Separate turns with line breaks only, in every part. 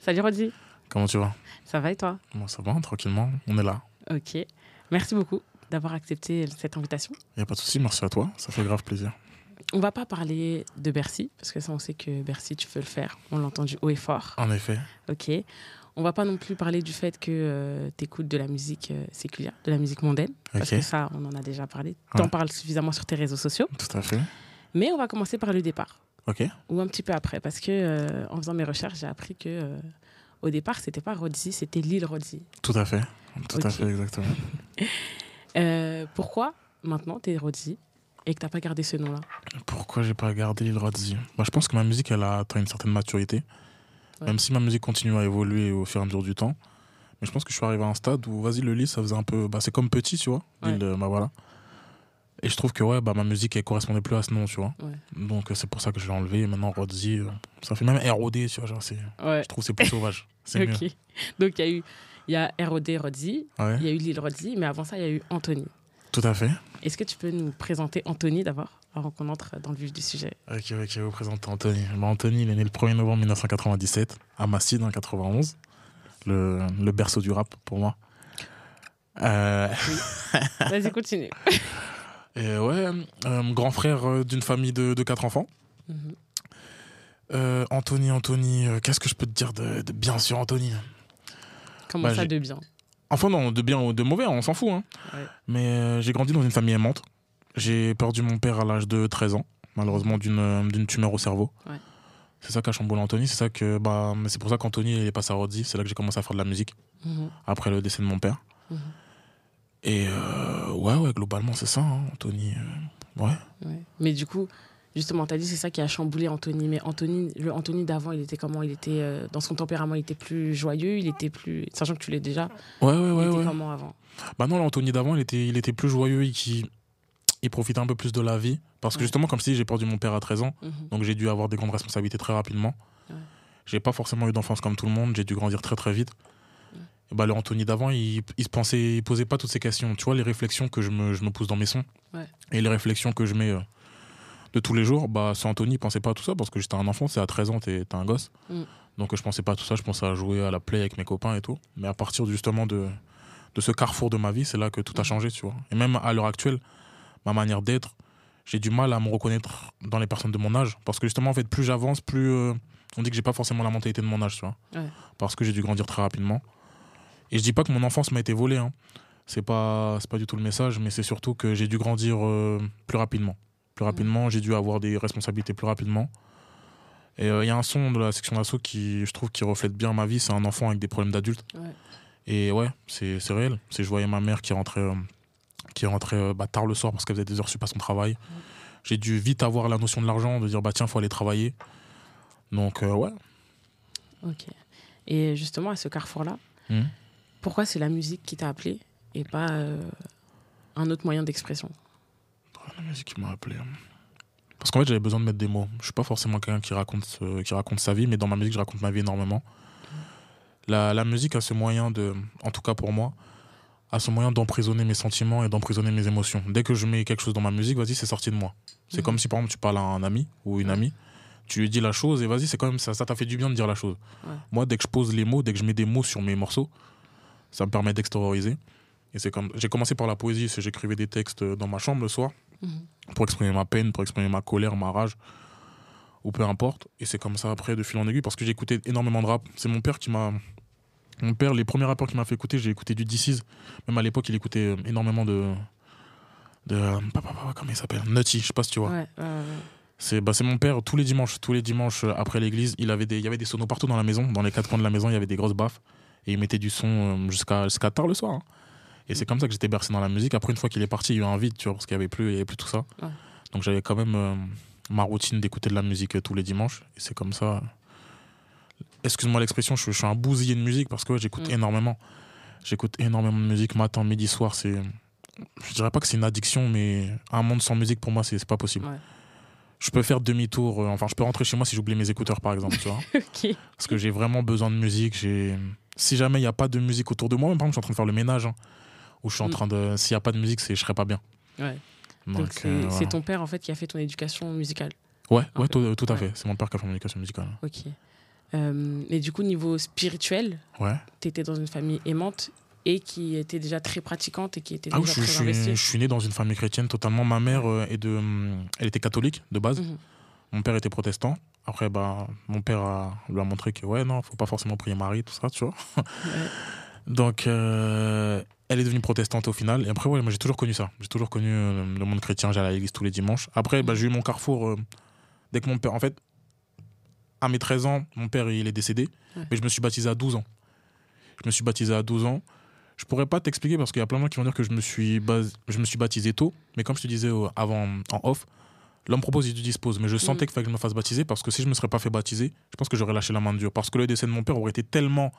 Salut Rodi.
Comment tu vas?
Ça va et toi?
Moi, ça va, tranquillement. On est là.
Ok. Merci beaucoup d'avoir accepté cette invitation.
Il n'y a pas de souci, merci à toi. Ça fait grave plaisir.
On va pas parler de Bercy, parce que ça, on sait que Bercy, tu veux le faire. On l'a entendu haut et fort.
En effet.
Ok. On va pas non plus parler du fait que tu écoutes de la musique euh, séculière, de la musique mondaine, parce
Ok.
que ça, on en a déjà parlé. Tu en
Ouais.
parles suffisamment sur tes réseaux sociaux.
Tout à fait.
Mais on va commencer par le départ,
Ok.
ou un petit peu après, parce que euh, en faisant mes recherches, j'ai appris que euh, au départ, c'était pas Rodzi, c'était Lille Rodzi.
Tout à fait. Tout à fait, exactement.
Euh, pourquoi maintenant tu es Rodzi et que t'as pas gardé ce nom-là?
Pourquoi j'ai pas gardé Lil Rodzi? Bah, Je pense que ma musique, elle a atteint une certaine maturité.
Ouais.
Même si ma musique continue à évoluer au fur et à mesure du temps. Mais je pense que je suis arrivé à un stade où, vas-y, le Lil, ça faisait un peu. Bah, c'est comme petit, tu vois.
Ouais.
Lil, euh, bah voilà. Et je trouve que ouais, bah, ma musique, elle correspondait plus à ce nom, tu vois.
Ouais.
Donc euh, c'est pour ça que je l'ai enlevé. Et maintenant, Rodzi, euh, ça fait même ROD, tu vois. Genre,
Ouais.
je trouve que c'est plus sauvage. C'est mieux.
Donc il y a eu il y a ROD Rodzi,
Ouais,
il y a eu Lille Rodzi, mais avant ça, il y a eu Anthony.
tout à fait.
Est-ce que tu peux nous présenter Anthony d'abord, avant qu'on entre dans le vif du sujet?
Ok, ok, je vous présente Anthony. Bah, Anthony, il est né le 1er novembre 1997 à Massy, en 91. Le, le berceau du rap pour moi. Euh,
Vas-y, continue.
et ouais, euh, grand frère euh, d'une famille de, de quatre enfants.
Mhm.
Euh, Anthony, Anthony, euh, qu'est-ce que je peux te dire de, de bien sur Anthony
Comment
Bah,
ça de bien?
Enfin, non, de bien ou de mauvais, on s'en fout. hein.
Ouais.
Mais j'ai grandi dans une famille aimante. J'ai perdu mon père à l'âge de 13 ans, malheureusement d'une tumeur au cerveau.
Ouais.
C'est ça qui a chamboulé Anthony. C'est ça que, bah, c'est pour ça qu'Anthony est passé à Rodzi. C'est là que j'ai commencé à faire de la musique
Mhm.
après le décès de mon père.
Mhm.
Et euh, ouais, ouais, globalement c'est ça, hein, Anthony. euh, ouais.
Ouais. Mais du coup, justement, tu as dit c'est ça qui a chamboulé Anthony. Mais Anthony, le Anthony d'avant, il était comment? Il était euh, dans son tempérament, il était plus joyeux, il était plus. Sachant que tu l'es déjà,
Ouais, ouais,
il
ouais.
était
ouais.
comment avant?
Bah non, l'Anthony d'avant, il était, il était plus joyeux, il, qui, il profitait un peu plus de la vie. Parce que
Ouais.
justement, comme si j'ai perdu mon père à 13 ans,
Mhm.
donc j'ai dû avoir des grandes responsabilités très rapidement.
Ouais.
J'ai pas forcément eu d'enfance comme tout le monde, j'ai dû grandir très très vite. Bah, le Anthony d'avant, il, il se pensait, il posait pas toutes ces questions. Tu vois, les réflexions que je me, je me pousse dans mes sons
Ouais.
et les réflexions que je mets euh, de tous les jours, bah, ce Anthony, il pensait pas à tout ça parce que j'étais un enfant, c'est à 13 ans, t'es un gosse.
Mm.
Donc je pensais pas à tout ça, je pensais à jouer à la play avec mes copains et tout. Mais à partir justement de, de ce carrefour de ma vie, c'est là que tout a
Mhm.
changé, tu vois. Et même à l'heure actuelle, ma manière d'être, j'ai du mal à me reconnaître dans les personnes de mon âge. Parce que justement, en fait, plus j'avance, plus euh, on dit que j'ai pas forcément la mentalité de mon âge, tu vois.
Ouais.
Parce que j'ai dû grandir très rapidement. Et je dis pas que mon enfance m'a été volée, hein. C'est pas, c'est pas du tout le message, mais c'est surtout que j'ai dû grandir euh, plus rapidement. Plus rapidement, j'ai dû avoir des responsabilités plus rapidement. Et il y a un son de la section d'assaut qui, je trouve, qui reflète bien ma vie. C'est un enfant avec des problèmes d'adulte.
Ouais.
Et ouais, c'est réel. C'est je voyais ma mère qui rentrait, euh, qui rentrait euh, bah, tard le soir parce qu'elle faisait des heures sup à son travail. J'ai dû vite avoir la notion de l'argent, de dire bah tiens, faut aller travailler. Donc euh, ouais.
Ok. Et justement, à ce carrefour-là,
Mhm.
Pourquoi c'est la musique qui t'a appelé et pas euh, un autre moyen d'expression?
La musique qui m'a appelé. hein? Parce qu'en fait, j'avais besoin de mettre des mots. Je suis pas forcément quelqu'un qui raconte, euh, qui raconte sa vie, mais dans ma musique, je raconte ma vie énormément. La, la musique a ce moyen de, en tout cas pour moi, a ce moyen d'emprisonner mes sentiments et d'emprisonner mes émotions. Dès que je mets quelque chose dans ma musique, vas-y, c'est sorti de moi. C'est
Mhm.
comme si par exemple tu parles à un ami ou une amie, tu lui dis la chose et vas-y, c'est quand même ça, ça t'a fait du bien de dire la chose.
Ouais.
Moi, dès que je pose les mots, dès que je mets des mots sur mes morceaux, ça me permet d'extérioriser. Et c'est comme, j'ai commencé par la poésie, c'est j'écrivais des textes dans ma chambre le soir
Mhm.
pour exprimer ma peine, pour exprimer ma colère, ma rage, ou peu importe. Et c'est comme ça après, de fil en aiguille, parce que j'ai écouté énormément de rap. C'est mon père qui m'a. Mon père, les premiers rappeurs qui m'a fait écouter, j'ai écouté du DC's. Même à l'époque, il écoutait euh, énormément de. de. euh, comment il s'appelle? Nutty, je sais pas si tu vois.
Ouais, ouais.
C'est bah, mon père, tous les dimanches, tous les dimanches euh, après l'église, il avait des, il y avait des sonos partout dans la maison. Dans les quatre coins de la maison, il y avait des grosses baffes. Et il mettait du son euh, jusqu'à jusqu'à tard le soir. hein. Et c'est comme ça que j'étais bercé dans la musique. Après, une fois qu'il est parti, il y a eu un vide, tu vois, parce qu'il n'y avait, plus- il y avait plus tout ça.
Ouais.
Donc j'avais quand même euh, ma routine d'écouter de la musique euh, tous les dimanches. Et c'est comme ça. Excuse-moi l'expression, je, je suis un bousillé de musique parce que ouais, j'écoute
Mm.
énormément. J'écoute énormément de musique matin, midi, soir. C'est, je dirais pas que c'est une addiction, mais un monde sans musique pour moi, c'est pas possible.
Ouais.
Je peux faire demi-tour. euh, enfin, je peux rentrer chez moi si j'oublie mes écouteurs, par exemple, tu vois. Parce que j'ai vraiment besoin de musique. J'ai... Si jamais il n'y a pas de musique autour de moi, même par exemple, je suis en train de faire le ménage, hein, ou je suis en
Mm.
train de. S'il n'y a pas de musique, je serais pas bien.
Ouais.
Donc,
c'est
euh, voilà.
ton père en fait qui a fait ton éducation musicale.
Ouais, ouais, tout, tout à
Ouais.
fait. C'est mon père qui a fait mon éducation musicale.
Ok. Euh, et du coup, niveau spirituel,
Ouais.
tu étais dans une famille aimante et qui était déjà très pratiquante et qui était
Ah oui,
déjà
je, je
très
suis, je suis né dans une famille chrétienne totalement. Ma mère euh, est de, elle était catholique de base.
Mhm.
Mon père était protestant. Après, bah, mon père a- lui a montré que ouais, non, faut pas forcément prier Marie, tout ça, tu vois.
Ouais.
Donc, euh, elle est devenue protestante au final. Et après, ouais, moi j'ai toujours connu ça. J'ai toujours connu euh, le monde chrétien. J'allais à l'église tous les dimanches. Après, bah, j'ai eu mon carrefour euh, dès que mon père. En fait, à mes 13 ans, mon père il est décédé.
Ouais.
Mais je me suis baptisé à 12 ans. Je me suis baptisé à 12 ans. Je pourrais pas t'expliquer parce qu'il y a plein de gens qui vont dire que je me suis, bas- je me suis baptisé tôt. Mais comme je te disais avant en off, l'homme propose, il dispose. Mais je sentais
Mhm.
qu'il fallait que je me fasse baptiser parce que si je me serais pas fait baptiser, je pense que j'aurais lâché la main de Dieu. Parce que le décès de mon père aurait été tellement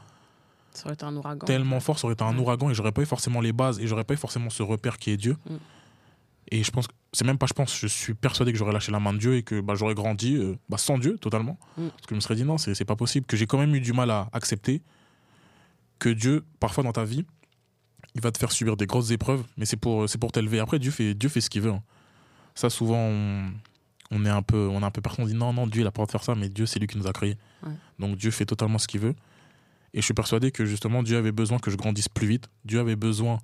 Ça aurait été un ouragan.
tellement fort, ça aurait été un
Ouais.
ouragan et j'aurais pas eu forcément les bases et j'aurais pas eu forcément ce repère qui est Dieu.
Mm.
Et je pense que c'est même pas je pense, je suis persuadé que j'aurais lâché la main de Dieu et que bah, j'aurais grandi euh, bah, sans Dieu totalement.
Mm.
Parce que je me serais dit non, c'est pas possible. Que j'ai quand même eu du mal à accepter que Dieu, parfois dans ta vie, il va te faire subir des grosses épreuves, mais c'est pour, pour t'élever. Après, Dieu fait, Dieu fait ce qu'il veut. hein. Ça, souvent, on, on est un peu, on est un peu on dit non, non, Dieu, il a pas le droit de faire ça, mais Dieu, c'est lui qui nous a créés.
Ouais.
Donc Dieu fait totalement ce qu'il veut. Et je suis persuadé que justement, Dieu avait besoin que je grandisse plus vite. Dieu avait besoin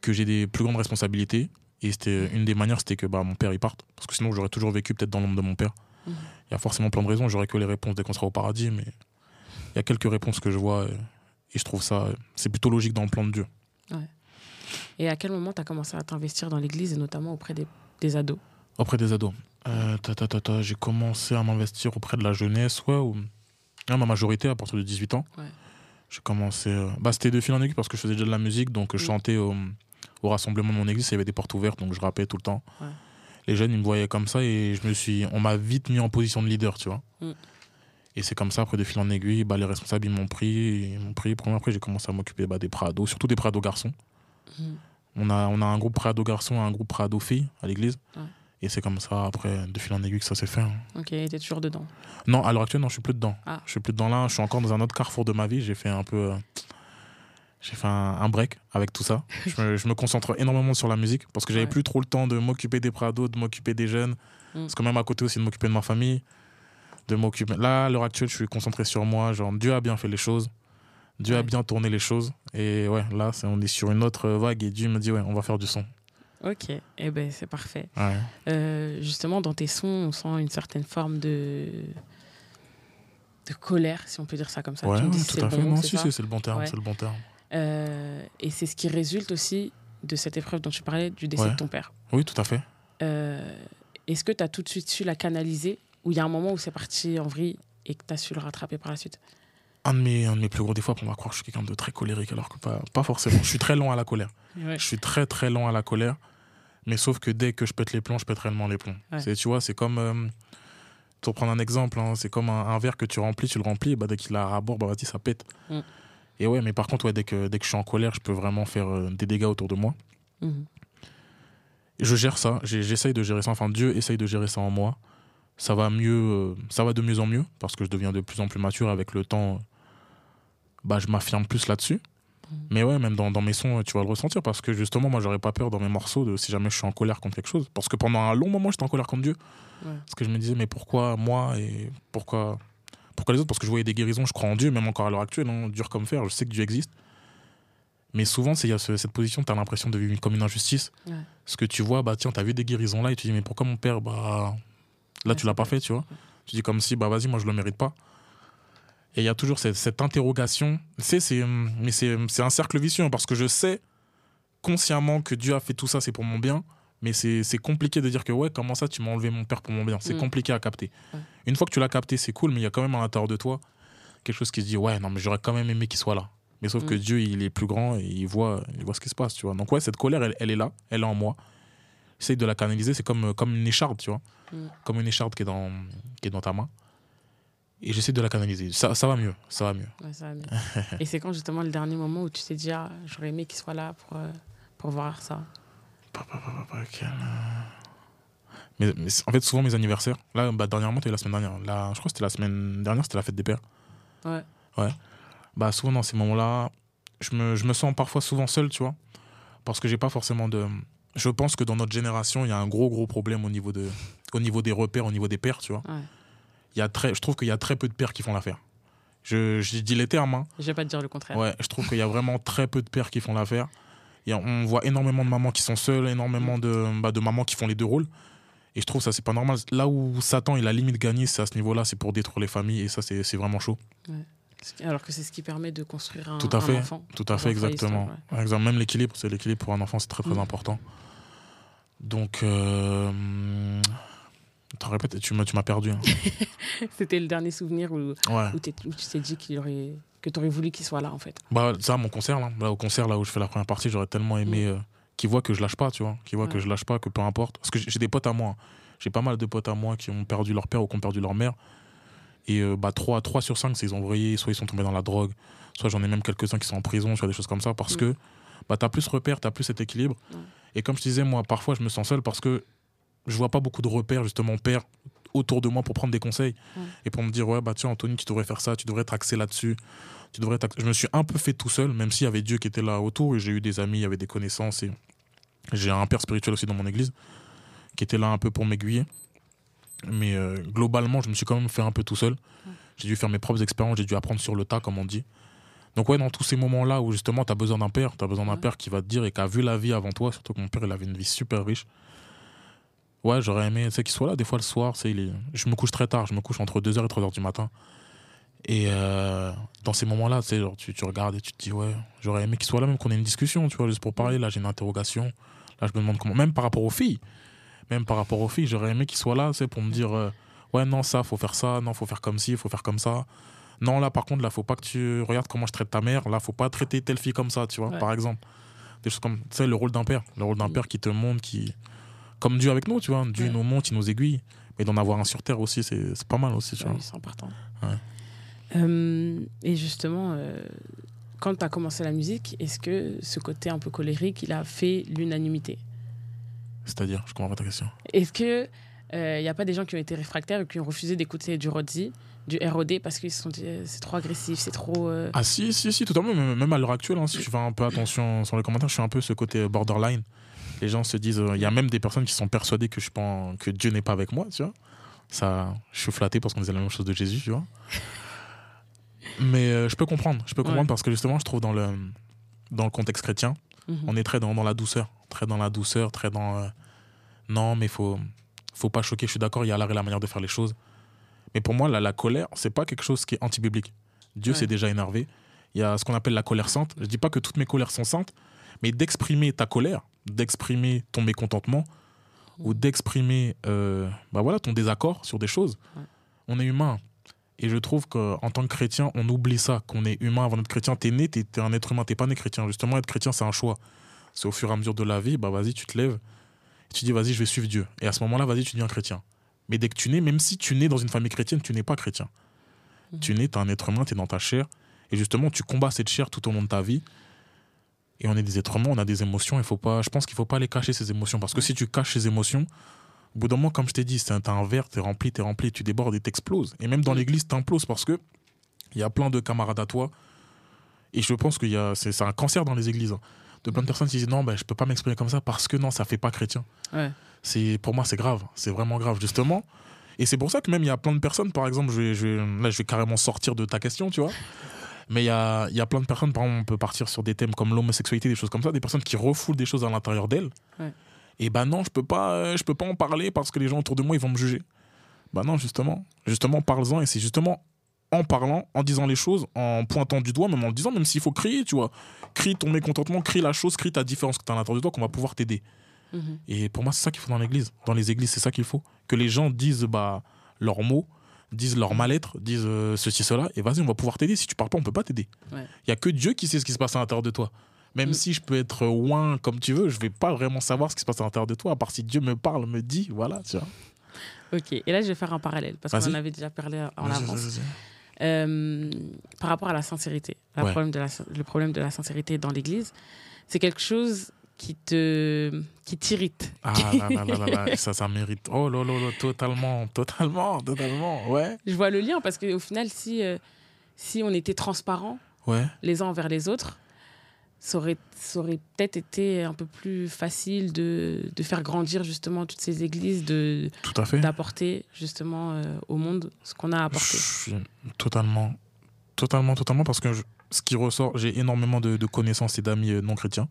que j'ai des plus grandes responsabilités. Et c'était une des manières, c'était que bah, mon père il parte. Parce que sinon, j'aurais toujours vécu peut-être dans l'ombre de mon père. Il
Mhm.
y a forcément plein de raisons. J'aurais que les réponses dès qu'on sera au paradis. Mais il y a quelques réponses que je vois. euh, Et je trouve ça, euh, c'est plutôt logique dans le plan de Dieu.
Et à quel moment tu as commencé à t'investir dans l'église et notamment auprès des, des ados
Auprès des ados. Euh, j'ai commencé à m'investir auprès de la jeunesse, ouais, ou Ah, ma majorité à partir de 18 ans.
Ouais.
J'ai commencé. euh, Bah, c'était de fil en aiguille parce que je faisais déjà de la musique, donc euh, je
Mm.
chantais au, au rassemblement de mon église, il y avait des portes ouvertes, donc je rappais tout le temps.
Ouais.
Les jeunes, ils me voyaient comme ça et je me suis, on m'a vite mis en position de leader, tu vois.
Mm.
Et c'est comme ça, après de fil en aiguille, bah, les responsables, ils m'ont pris, ils m'ont pris. Après, j'ai commencé à m'occuper bah, des prados, surtout des prados garçons.
Mhm.
On a, on a un groupe prado garçons et un groupe prado filles à l'église.
Ouais.
Et c'est comme ça, après, de fil en aiguille, que ça s'est fait. hein.
Ok, tu es toujours dedans?
Non, à l'heure actuelle, non, je suis plus dedans.
Ah.
Je suis plus dedans là. Je suis encore dans un autre carrefour de ma vie. J'ai fait un peu. euh, J'ai fait un, un break avec tout ça. je, me, je me concentre énormément sur la musique parce que j'avais
Ouais.
plus trop le temps de m'occuper des prados, de m'occuper des jeunes.
Mm.
Parce que même à côté aussi de m'occuper de ma famille, de m'occuper. Là, à l'heure actuelle, je suis concentré sur moi. Genre, Dieu a bien fait les choses. Dieu a bien tourné les choses. Et ouais, là, c'est- on est sur une autre vague et Dieu me dit, ouais, on va faire du son.
Ok, eh ben c'est parfait.
Ouais.
Euh, justement, dans tes sons, on sent une certaine forme de de colère, si on peut dire ça comme ça.
Ouais,
Tu me dis si
tout à fait.
bon
Non, si, c'est le bon terme.
Ouais.
C'est le bon terme.
Euh, et c'est ce qui résulte aussi de cette épreuve dont tu parlais, du décès de ton père.
Oui, tout à fait.
Euh, Est-ce que tu as tout de suite su la canaliser ou il y a un moment où c'est parti en vrille et que tu as su le rattraper par la suite?
Un de, mes, un de mes plus gros défauts, on va croire que je suis quelqu'un de très colérique, alors que pas, pas forcément. Je suis très lent à la colère.
Ouais.
Je suis très très lent à la colère. Mais sauf que dès que je pète les plombs, je pète réellement les plombs.
Ouais.
C'est, tu vois, c'est comme. euh, pour prendre un exemple, hein, c'est comme un, un verre que tu remplis, tu le remplis, bah, dès qu'il a un rabord, bah, vas-y, ça pète.
Mm.
Et ouais, mais par contre, ouais, dès, que, dès que je suis en colère, je peux vraiment faire euh, des dégâts autour de moi.
Mhm.
Et je gère ça, j'essaye de gérer ça. Enfin, Dieu essaye de gérer ça en moi. Ça va mieux, euh, ça va de mieux en mieux parce que je deviens de plus en plus mature avec le temps. Bah, je m'affirme plus là-dessus.
Mhm.
Mais ouais, même dans, dans mes sons, tu vas le ressentir parce que justement, moi, j'aurais pas peur dans mes morceaux de si jamais je suis en colère contre quelque chose. Parce que pendant un long moment, j'étais en colère contre Dieu.
Ouais.
Parce que je me disais, mais pourquoi moi et pourquoi, pourquoi les autres? Parce que je voyais des guérisons, je crois en Dieu, même encore à l'heure actuelle, hein, dur comme fer, je sais que Dieu existe. Mais souvent, c'est- il y a ce- cette position, tu as l'impression de vivre comme une injustice.
Ouais.
Ce que tu vois, bah tiens, tu as vu des guérisons là et tu dis, mais pourquoi mon père, bah là,
Ouais,
tu l'as pas fait, tu vois? Tu dis comme si, bah vas-y, moi, je le mérite pas. Et il y a toujours cette, cette interrogation. Sais, c'est, hum, mais c'est, c'est un cercle vicieux hein, parce que je sais consciemment que Dieu a fait tout ça, c'est pour mon bien. Mais c'est, c'est compliqué de dire que, ouais, comment ça, tu m'as enlevé mon père pour mon bien C'est
Mm.
compliqué à capter.
Ouais.
Une fois que tu l'as capté, c'est cool, mais il y a quand même à l'intérieur de toi quelque chose qui se dit, ouais, non, mais j'aurais quand même aimé qu'il soit là. Mais sauf
Mm.
que Dieu, il est plus grand et il voit, il voit ce qui se passe, tu vois. Donc, ouais, cette colère, elle, elle est là, elle est en moi. Essaye de la canaliser, c'est comme, comme une écharde, tu vois.
Mm.
Comme une écharde qui est dans, qui est dans ta main. Et j'essaie de la canaliser. Ça, ça va mieux, ça va mieux.
Ouais, ça va mieux. et c'est quand justement le dernier moment où tu t'es dit ah, j'aurais aimé qu'il soit là pour, euh, pour voir ça?
Euh, Mais, mais en fait, souvent mes anniversaires, là, bah, dernièrement, c'était la semaine dernière. Là, je crois que c'était la semaine dernière, c'était la fête des pères.
Ouais.
Bah, souvent dans ces moments-là, je me, je me sens parfois souvent seul, tu vois. Parce que j'ai pas forcément de. Je pense que dans notre génération, il y a un gros, gros problème au niveau, de, au niveau des repères, au niveau des pères, tu vois.
Ouais.
Il y a très, je trouve qu'il y a très peu de pères qui font l'affaire. Je, je dis les termes. Hein.
Je vais pas te dire le contraire.
Ouais, je trouve qu'il y a vraiment très peu de pères qui font l'affaire. On voit énormément de mamans qui sont seules, énormément de, bah, de mamans qui font les deux rôles. Et je trouve ça, c'est pas normal. Là où Satan, il a limite gagné, c'est à ce niveau-là, c'est pour détruire les familles. Et ça, c'est vraiment chaud.
Alors que c'est ce qui permet de construire un,
Tout à
un
fait.
enfant.
Tout à fait, exactement.
histoire,
exemple, même l'équilibre, c'est l'équilibre pour un enfant, c'est très très
Mm.
important. Donc, euh... Attends, répète, tu m'as tu m'as perdu. hein.
C'était le dernier souvenir où,
Ouais.
où, tu t'es dit qu'il aurait, que tu aurais voulu qu'il soit là, en fait.
Bah, ça, mon concert, là, là, au concert, là où je fais la première partie, j'aurais tellement aimé euh, qu'ils voient que je lâche pas, tu vois. Qu'ils voient que je lâche pas, que peu importe. Parce que j'ai des potes à moi. hein. J'ai pas mal de potes à moi qui ont perdu leur père ou qui ont perdu leur mère. Et euh, bah, 3, 3 sur 5, c'est ils ont vrillé, soit ils sont tombés dans la drogue, soit j'en ai même quelques-uns qui sont en prison, soit des choses comme ça, parce
Mm.
que bah, t'as plus ce repère, t'as plus cet équilibre. Et comme je disais, moi, parfois, je me sens seul parce que je vois pas beaucoup de repères, justement, père autour de moi pour prendre des conseils et pour me dire, ouais, bah tiens, Anthony, tu devrais faire ça, tu devrais t'axer là-dessus. Tu devrais je me suis un peu fait tout seul, même s'il y avait Dieu qui était là autour et j'ai eu des amis, il y avait des connaissances et j'ai un père spirituel aussi dans mon église qui était là un peu pour m'aiguiller. Mais euh, globalement, je me suis quand même fait un peu tout seul. J'ai dû faire mes propres expériences, j'ai dû apprendre sur le tas, comme on dit. Donc ouais, dans tous ces moments-là où justement tu as besoin d'un père, tu as besoin d'un père qui va te dire et qui a vu la vie avant toi, surtout que mon père, il avait une vie super riche. Ouais, j'aurais aimé qu'il soit là des fois le soir. il est- Je me couche très tard, je me couche entre 2h et 3h du matin. Et euh, dans ces moments-là, tu, genre, tu, tu regardes et tu te dis, ouais, j'aurais aimé qu'il soit là, même qu'on ait une discussion, tu vois, juste pour parler. Là, j'ai une interrogation. Là, je me demande comment. Même par rapport aux filles, même par rapport aux filles, j'aurais aimé qu'il soit là, sais, pour me dire, euh, ouais, non, ça, faut faire ça, non, faut faire comme ci, faut faire comme ça. Non, là, par contre, là, faut pas que tu regardes comment je traite ta mère. Là, faut pas traiter telle fille comme ça, tu vois,
Ouais.
par exemple. Des choses comme, tu sais, le rôle d'un père. Le rôle d'un père qui te montre, qui. Comme Dieu avec nous, tu vois. Dieu
Ouais.
nous montre, il nous aiguille. Mais d'en avoir un sur terre aussi, c'est pas mal aussi, tu vois.
Oui, c'est important. Euh, et justement, euh, quand tu as commencé la musique, est-ce que ce côté un peu colérique, il a fait l'unanimité?
C'est-à-dire, je comprends pas ta question.
Est-ce que il n'y a pas des gens qui ont été réfractaires et qui ont refusé d'écouter du Rodzi, du ROD, parce qu'ils se sont dit euh, c'est trop agressif, c'est trop. euh,
Ah si, si, si, totalement. Même, même à l'heure actuelle, hein, si tu fais un peu attention sur les commentaires, je suis un peu ce côté borderline. Les gens se disent, euh, il y a même des personnes qui sont persuadées que, je pense, que Dieu n'est pas avec moi, tu vois. Ça, je suis flatté parce qu'on disait la même chose de Jésus, tu vois. Mais euh, je peux comprendre, je peux comprendre
Ouais.
parce que justement, je trouve dans le, dans le contexte chrétien,
mhm.
on est très dans, dans la douceur, très dans la douceur, très dans euh, non, mais faut faut pas choquer. Je suis d'accord, il y a l'art et la manière de faire les choses. Mais pour moi, la, la colère, c'est pas quelque chose qui est anti-biblique. Dieu
Ouais.
s'est déjà énervé. Il y a ce qu'on appelle la colère sainte. Je dis pas que toutes mes colères sont saintes, mais d'exprimer ta colère, d'exprimer ton mécontentement ou d'exprimer euh, bah voilà ton désaccord sur des choses. On est humain. Et je trouve qu'en tant que chrétien, on oublie ça, qu'on est humain avant d'être chrétien. T'es né, t'es t'es un être humain, t'es pas né chrétien. Justement, être chrétien, c'est un choix. C'est au fur et à mesure de la vie, bah vas-y, tu te lèves, et tu dis, vas-y, je vais suivre Dieu. Et à ce moment-là, vas-y, tu deviens chrétien. Mais dès que tu nais, même si tu nais dans une famille chrétienne, tu n'es pas chrétien.
Mhm.
Tu nais, t'es un être humain, t'es dans ta chair. Et justement, tu combats cette chair tout au long de ta vie. Et on est des êtres humains, on a des émotions. Il faut pas, je pense qu'il faut pas les cacher, ces émotions. Parce que si tu caches ces émotions, au bout d'un moment, comme je t'ai dit, c'est un- t'as un verre, t'es rempli, t'es rempli, tu débordes et t'exploses. Et même dans
Mhm.
l'église, t'imploses parce que il y a plein de camarades à toi. Et je pense que c'est c'est un cancer dans les églises. hein. De plein de personnes qui disent non, ben, je peux pas m'exprimer comme ça parce que non, ça fait pas chrétien.
Ouais.
C'est Pour moi, c'est grave. C'est vraiment grave, justement. Et c'est pour ça que même il y a plein de personnes, par exemple, je vais, je vais- là je vais carrément sortir de ta question, tu vois. Mais il y a, y a plein de personnes, par exemple, on peut partir sur des thèmes comme l'homosexualité, des choses comme ça, des personnes qui refoulent des choses à l'intérieur d'elles.
Ouais.
Et ben non, je peux pas, euh, je peux pas en parler parce que les gens autour de moi ils vont me juger. Bah non, justement, justement, parle-en et c'est justement en parlant, en disant les choses, en pointant du doigt, même en le disant, même s'il faut crier, tu vois. Crie ton mécontentement, crie la chose, crie ta différence que tu as à l'intérieur de toi, qu'on va pouvoir t'aider.
Mhm.
Et pour moi, c'est ça qu'il faut dans l'église. Dans les églises, c'est ça qu'il faut. Que les gens disent bah, leurs mots, disent leur mal-être, disent euh, ceci, cela, et vas-y, on va pouvoir t'aider. Si tu parles pas, on peut pas t'aider. Il
Ouais.
y a que Dieu qui sait ce qui se passe à l'intérieur de toi. Même
Mm.
si je peux être ouin comme tu veux, je vais pas vraiment savoir ce qui se passe à l'intérieur de toi, à part si Dieu me parle, me dit, voilà, tu vois.
Ok, et là je vais faire un parallèle parce qu'on en avait déjà parlé en avance. Euh, par rapport à la sincérité, la
Ouais.
problème de la, le problème de la sincérité dans l'Église, c'est quelque chose qui te qui t'irrite.
Ah là là là ça, ça mérite. Oh là là là, totalement, totalement, totalement, ouais.
Je vois le lien parce qu'au final, si euh, si on était transparent
Ouais,
les uns envers les autres, ça aurait, ça aurait peut-être été un peu plus facile de, de faire grandir justement toutes ces églises, de
tout à fait.
d'apporter justement euh, au monde ce qu'on a apporté.
Totalement, Totalement, totalement, parce que je- ce qui ressort, j'ai énormément de, de connaissances et d'amis euh, non chrétiens.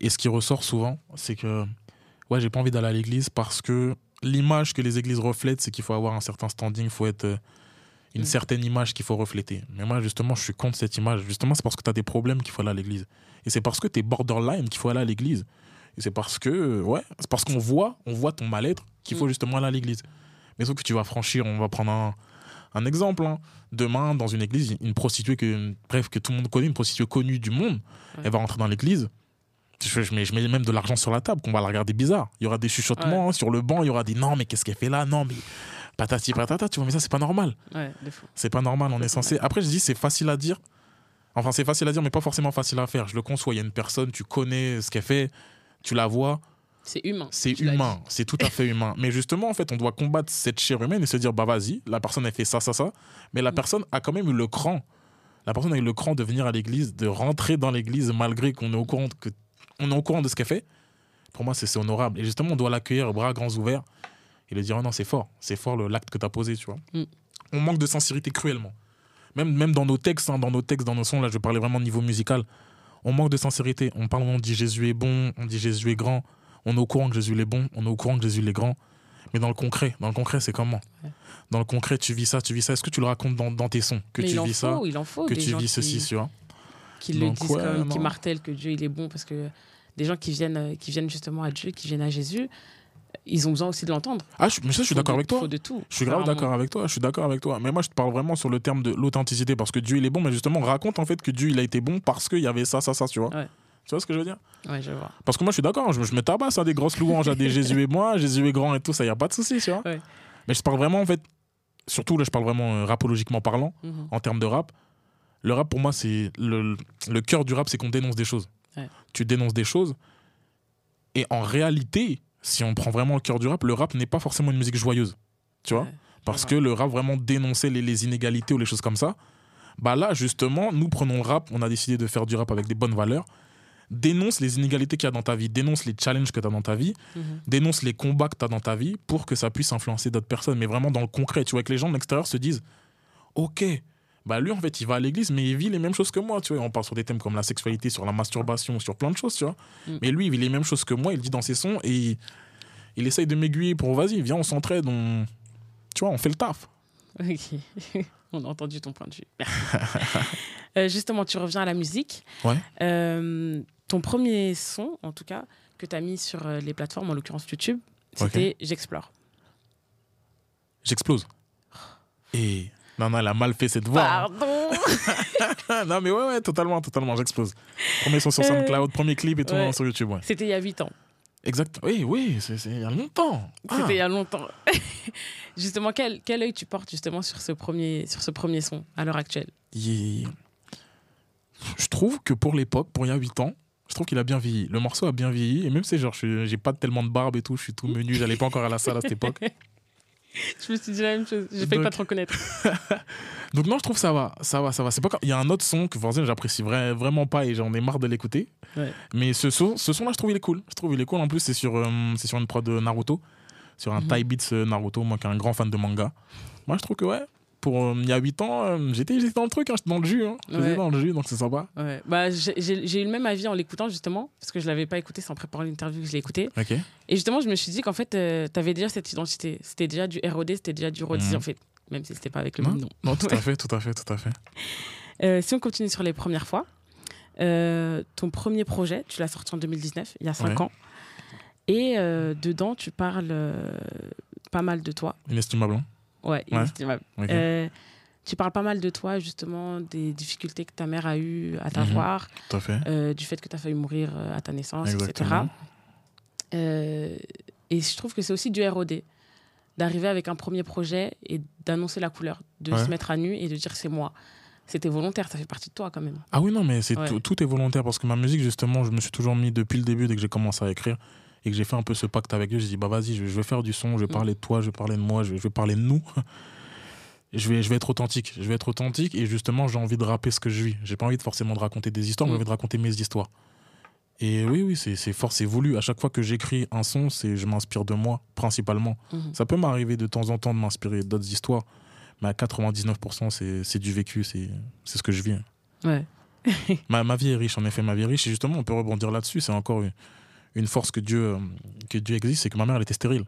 Et ce qui ressort souvent, c'est que ouais, j'ai pas envie d'aller à l'église parce que l'image que les églises reflètent, c'est qu'il faut avoir un certain standing, il faut être euh, une
Mm.
certaine image qu'il faut refléter. Mais moi, justement, je suis contre cette image. Justement, c'est parce que tu as des problèmes qu'il faut aller à l'église. Et c'est parce que tu es borderline qu'il faut aller à l'église. Et c'est parce que, ouais, c'est parce qu'on voit, on voit ton mal-être qu'il faut
Mm.
justement aller à l'église. Mais sauf que tu vas franchir, on va prendre un, un exemple. hein. Demain, dans une église, une prostituée que, bref, que tout le monde connaît, une prostituée connue du monde,
Ouais.
elle va rentrer dans l'église. Je, je mets, je mets même de l'argent sur la table, qu'on va la regarder bizarre. Il y aura des chuchotements hein, sur le banc, il y aura des non, mais qu'est-ce qu'elle fait là? Non, mais patati patata, tu vois, mais ça, c'est pas normal.
Ouais.
C'est pas normal, on est censé. Après, je dis, c'est facile à dire. Enfin, c'est facile à dire, mais pas forcément facile à faire. Je le conçois. Il y a une personne, tu connais ce qu'elle fait, tu la vois,
C'est humain.
c'est humain. C'est tout à fait humain. Mais justement, en fait, on doit combattre cette chair humaine et se dire, bah vas-y, la personne, elle fait ça, ça, ça. Mais la
Mm.
personne a quand même eu le cran. La personne a eu le cran de venir à l'église, de rentrer dans l'église malgré qu'on est au courant que on est au courant de ce qu'elle fait. Pour moi, c'est honorable. Et justement, on doit l'accueillir, bras grands ouverts, et lui dire, oh non, c'est fort. C'est fort le- l'acte que tu as posé, tu vois.
Mm.
On manque de sincérité cruellement. Même, même dans nos textes, hein, dans nos textes, dans nos sons, là, je parlais vraiment au niveau musical. On manque de sincérité. On parle, on dit Jésus est bon, on dit Jésus est grand. On est au courant que Jésus est bon, on est au courant que Jésus est grand. Mais dans le concret, dans le concret, c'est comment?
Ouais.
Dans le concret, tu vis ça, tu vis ça. Est-ce que tu le racontes dans, dans tes sons? Que
Mais
tu
il en
vis ça,
faut, il en faut
que
des
tu
gens
vis
qui,
ceci, tu vois
qui le
Donc,
disent
ouais,
comme, qui
non.
martèlent que Dieu il est bon parce que des gens qui viennent, euh, qui viennent justement à Dieu, qui viennent à Jésus, ils ont besoin aussi de l'entendre.
Ah, je- mais ça, je suis d'accord avec toi.
faut de tout.
Je suis grave d'accord avec toi, je suis d'accord avec toi. Mais moi, je te parle vraiment sur le terme de l'authenticité parce que Dieu, il est bon, mais justement, raconte en fait que Dieu, il a été bon parce qu'il y avait ça, ça, ça, tu vois.
Ouais.
Tu vois ce que je veux dire?
Ouais, je vois.
Parce que moi, je suis d'accord, je, je me tabasse à des grosses louanges à des Jésus et moi, Jésus est grand et tout, ça, il n'y a pas de souci, tu vois.
Ouais.
Mais je parle vraiment, en fait, surtout là, je parle vraiment euh, rapologiquement parlant,
Mhm.
en termes de rap. Le rap, pour moi, c'est le, le cœur du rap, c'est qu'on dénonce des choses.
Ouais.
Tu dénonces des choses. Et en réalité, si on prend vraiment le cœur du rap, le rap n'est pas forcément une musique joyeuse. Tu vois?
Ouais,
Parce que le rap vraiment dénonçait les, les inégalités ou les choses comme ça. Bah là, justement, nous prenons le rap, on a décidé de faire du rap avec des bonnes valeurs. Dénonce les inégalités qu'il y a dans ta vie, dénonce les challenges que tu as dans ta vie,
Mhm.
dénonce les combats que tu as dans ta vie pour que ça puisse influencer d'autres personnes, mais vraiment dans le concret. Tu vois, que les gens de l'extérieur se disent Ok, bah lui, en fait, il va à l'église, mais il vit les mêmes choses que moi. Tu vois, on parle sur des thèmes comme la sexualité, sur la masturbation, sur plein de choses, tu vois.
Mm.
Mais lui, il vit les mêmes choses que moi, il dit dans ses sons et il, il essaye de m'aiguiller pour vas-y, viens, on s'entraide, on... tu vois, on fait le taf.
Ok. On a entendu ton point de vue. Euh, justement, tu reviens à la musique.
Ouais.
Euh, ton premier son, en tout cas, que tu as mis sur euh, les plateformes, en l'occurrence YouTube, c'était J'explore.
J'explose. Et non, non, elle a mal fait cette voix. hein.
Pardon
non, mais ouais, ouais, totalement, totalement, j'explose. Premier son sur
Euh,
SoundCloud, premier clip et tout
ouais.
sur YouTube, ouais.
C'était il y a 8 ans.
Exact. Oui, oui, c'est il y a longtemps. Ah.
C'était il y a longtemps. justement, quel, quel œil tu portes justement sur ce premier, sur ce premier son à l'heure actuelle?
Il- Je trouve que pour l'époque, pour il y a 8 ans, je trouve qu'il a bien vieilli. Le morceau a bien vieilli. Et même si genre, j'ai pas tellement de barbe et tout, je suis tout menu, j'allais pas encore à la salle à cette époque.
Je me suis dit la même chose. J'ai failli pas te reconnaître.
Donc non, je trouve ça va, ça va, ça va. C'est pas Il y a un autre son que forcément j'apprécie vra- vraiment pas et j'en ai marre de l'écouter.
Ouais.
Mais ce son, ce son là, je trouve il est cool. Je trouve il est cool. En plus, c'est sur, euh, c'est sur une prod de Naruto, sur un
Mhm.
Thai Beats euh, Naruto. Moi, qui est un grand fan de manga. Moi, je trouve que ouais. Pour euh, il y a 8 ans, euh, j'étais dans le truc, hein, j'étais dans le jus. Hein.
Ouais.
dans le jus, donc c'est sympa.
Ouais. Bah, j'ai eu le même avis en l'écoutant justement, parce que je l'avais pas écouté sans préparer l'interview que je l'ai écouté. Et justement, je me suis dit qu'en fait, tu avais déjà cette identité. C'était déjà du ROD, c'était déjà du Rodzi
Mhm.
en fait. Même si c'était pas avec le
Non,
même nom.
Non, tout à fait, tout à fait, tout à fait.
Euh, si on continue sur les premières fois, euh, ton premier projet, tu l'as sorti en 2019, il y a 5
Ouais.
ans. Et euh, dedans, tu parles euh, pas mal de toi.
Inestimable. hein.
Ouais, inestimable. Euh, tu parles pas mal de toi, justement, des difficultés que ta mère a eues à t'avoir,
à fait.
euh, du fait que tu as failli mourir euh, à ta naissance, etc. Euh, et je trouve que c'est aussi du ROD, d'arriver avec un premier projet et d'annoncer la couleur, de
Ouais.
se mettre à nu et de dire c'est moi. C'était volontaire, ça fait partie de toi quand même.
Ah oui, non, mais c'est
Ouais.
tout, tout est volontaire parce que ma musique, justement, je me suis toujours mis depuis le début, dès que j'ai commencé à écrire et que j'ai fait un peu ce pacte avec Dieu, j'ai dit, bah vas-y, je, je vais faire du son, je vais
Mm.
parler de toi, je vais parler de moi, je vais, je vais parler de nous. je, vais, je vais être authentique. Je vais être authentique et justement, j'ai envie de rapper ce que je vis. J'ai pas envie de forcément de raconter des histoires,
Mm.
j'ai envie de raconter mes histoires. Et oui, oui, c'est fort, c'est voulu. À chaque fois que j'écris un son, c'est je m'inspire de moi, principalement.
Mhm.
Ça peut m'arriver de temps en temps de m'inspirer d'autres histoires. Mais à 99%, c'est du vécu, c'est c'est ce que je vis.
Ouais.
Ma, ma vie est riche, en effet, ma vie est riche. Et justement, on peut rebondir là-dessus. C'est encore une, force que Dieu, euh, que Dieu existe, c'est que ma mère, elle était stérile.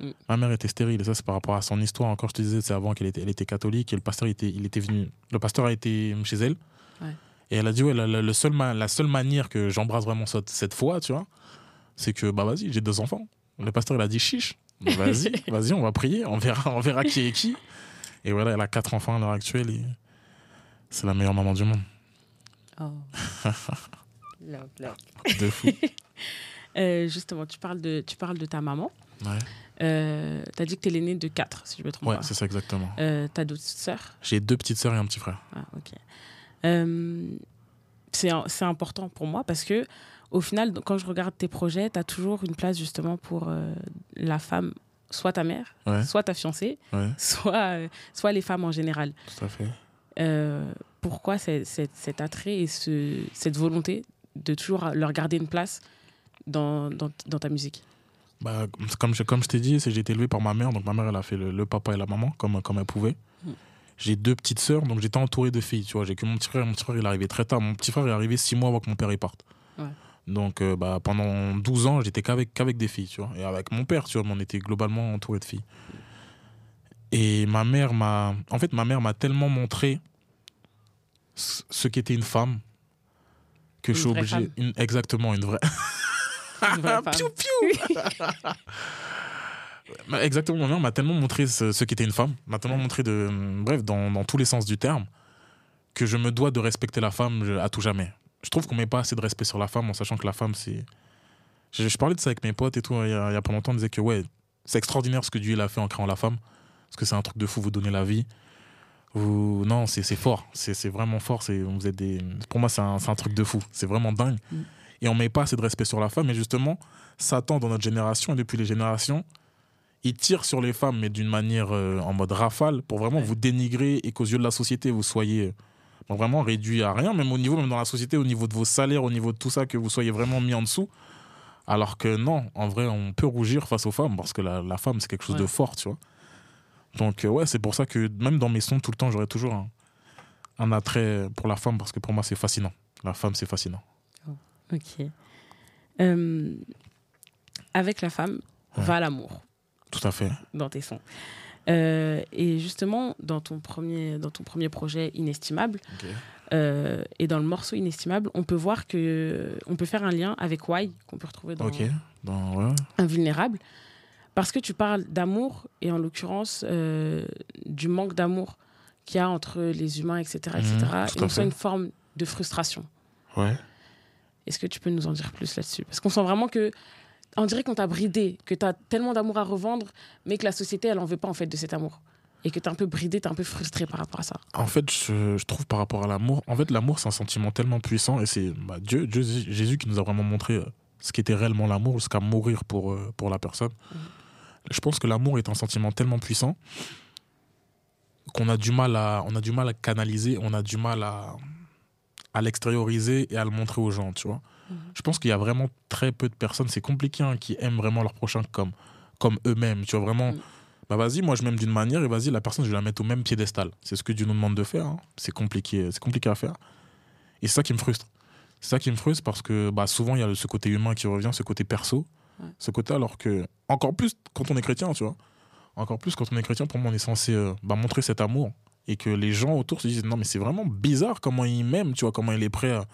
Mm.
Ma mère était stérile. Et ça, c'est par rapport à son histoire. Encore, je te disais, c'est avant qu'elle était, elle était catholique. Et le pasteur, il était, il était venu. Le pasteur a été chez elle.
Ouais.
Et elle a dit, ouais, la, la- le seul ma- la seule manière que j'embrasse vraiment cette, cette foi, tu vois, c'est que, bah vas-y, j'ai deux enfants. Le pasteur, il a dit, chiche. Vas-y, vas-y, on va prier. On verra, on verra qui est qui. Et voilà, elle a quatre enfants à l'heure actuelle. Et c'est la meilleure maman du monde.
Oh. Love, love.
De fou.
Euh, justement, tu parles, de, tu parles de ta maman.
Ouais,
Euh, tu as dit que tu es l'aîné de quatre, si je me trompe
ouais
pas.
c'est ça exactement.
Euh, tu as d'autres sœurs?
J'ai deux petites sœurs et un petit frère.
Ah, ok. C'est c'est important pour moi parce que, au final, quand je regarde tes projets, tu as toujours une place justement pour la femme, soit ta mère,
Ouais,
soit ta fiancée,
ouais,
soit, euh, soit les femmes en général.
tout à fait.
Euh, pourquoi c'est- cet attrait et ce, cette volonté de toujours leur garder une place dans, dans, dans ta musique
Bah, comme je, comme je t'ai dit, c'est j'ai été élevé par ma mère. Donc ma mère, elle a fait le, le papa et la maman comme, comme elle pouvait.
Mm.
J'ai deux petites sœurs, donc j'étais entouré de filles. Tu vois, j'ai que mon petit frère. Mon petit frère, il est arrivé très tard. Mon petit frère est arrivé six mois avant que mon père y parte.
Ouais.
Donc euh, bah, pendant 12 ans, j'étais qu'avec qu'avec des filles. Tu vois. Et avec mon père, tu vois, mais on était globalement entouré de filles. Et ma mère m'a. En fait, ma mère m'a tellement montré ce qu'était une femme que
Une
je suis obligé. une- exactement, une vraie. Piou, piou Bah, Exactement, ma mère m'a tellement montré ce, ce qu'était une femme, m'a tellement montré de, bref, dans, dans tous les sens du terme, que je me dois de respecter la femme à tout jamais. Je trouve qu'on met pas assez de respect sur la femme en sachant que la femme, c'est. Je, je parlais de ça avec mes potes et tout, il y a, il y a pas longtemps, on disait que ouais, c'est extraordinaire ce que Dieu il a fait en créant la femme, parce que c'est un truc de fou, vous donnez la vie. Vous... Non, c'est fort, c'est vraiment fort. c'est- Vous êtes des... Pour moi, c'est un, c'est un truc de fou, c'est vraiment dingue.
Mm.
Et on met pas assez de respect sur la femme, et justement, Satan, dans notre génération et depuis les générations, il tire sur les femmes, mais d'une manière euh, en mode rafale, pour vraiment
Ouais.
vous dénigrer et qu'aux yeux de la société, vous soyez euh, vraiment réduit à rien, même au niveau, même dans la société, au niveau de vos salaires, au niveau de tout ça, que vous soyez vraiment mis en dessous. Alors que non, en vrai, on peut rougir face aux femmes, parce que la, la femme, c'est quelque chose de fort, tu vois. Donc, euh, ouais, c'est pour ça que même dans mes sons, tout le temps, j'aurai toujours un, un attrait pour la femme, parce que pour moi, c'est fascinant. La femme, c'est fascinant.
Ok. Euh, avec la femme,
Ouais.
va l'amour
Tout à fait.
dans tes sons. Euh, et justement, dans ton premier, dans ton premier projet Inestimable, euh, et dans le morceau Inestimable, on peut voir que on peut faire un lien avec Why, qu'on peut retrouver dans
Ok. Dans, ouais.
Invulnérable, parce que tu parles d'amour, et en l'occurrence euh, du manque d'amour qu'il y a entre les humains, etc. etc.
Tout
et on sent une forme de frustration.
Ouais.
Est-ce que tu peux nous en dire plus là-dessus? Parce qu'on sent vraiment que. On dirait qu'on t'a bridé, que tu as tellement d'amour à revendre, mais que la société, elle en veut pas en fait de cet amour. Et que tu es un peu bridé, tu es un peu frustré par rapport à ça.
En fait, je, je trouve par rapport à l'amour, en fait, l'amour, c'est un sentiment tellement puissant et c'est bah, Dieu, Dieu, Jésus qui nous a vraiment montré euh, ce qu'était réellement l'amour jusqu'à mourir pour, euh, pour la personne.
Mhm.
Je pense que l'amour est un sentiment tellement puissant qu'on a du mal à, on a du mal à canaliser, on a du mal à, à l'extérioriser et à le montrer aux gens, tu vois.
Mhm.
Je pense qu'il y a vraiment très peu de personnes, c'est compliqué, hein, qui aiment vraiment leur prochain comme, comme eux-mêmes, tu vois, vraiment.
Mhm.
Bah vas-y, moi je m'aime d'une manière et vas-y, la personne, je vais la mettre au même piédestal. C'est ce que Dieu nous demande de faire. hein. C'est compliqué, c'est compliqué à faire. Et c'est ça qui me frustre. C'est ça qui me frustre parce que bah, souvent il y a ce côté humain qui revient, ce côté perso.
Ouais.
Ce côté alors que, encore plus quand on est chrétien, tu vois. Encore plus quand on est chrétien, pour moi on est censé euh, bah, montrer cet amour. Et que les gens autour se disent non mais c'est vraiment bizarre comment il m'aime, tu vois, comment il est prêt à,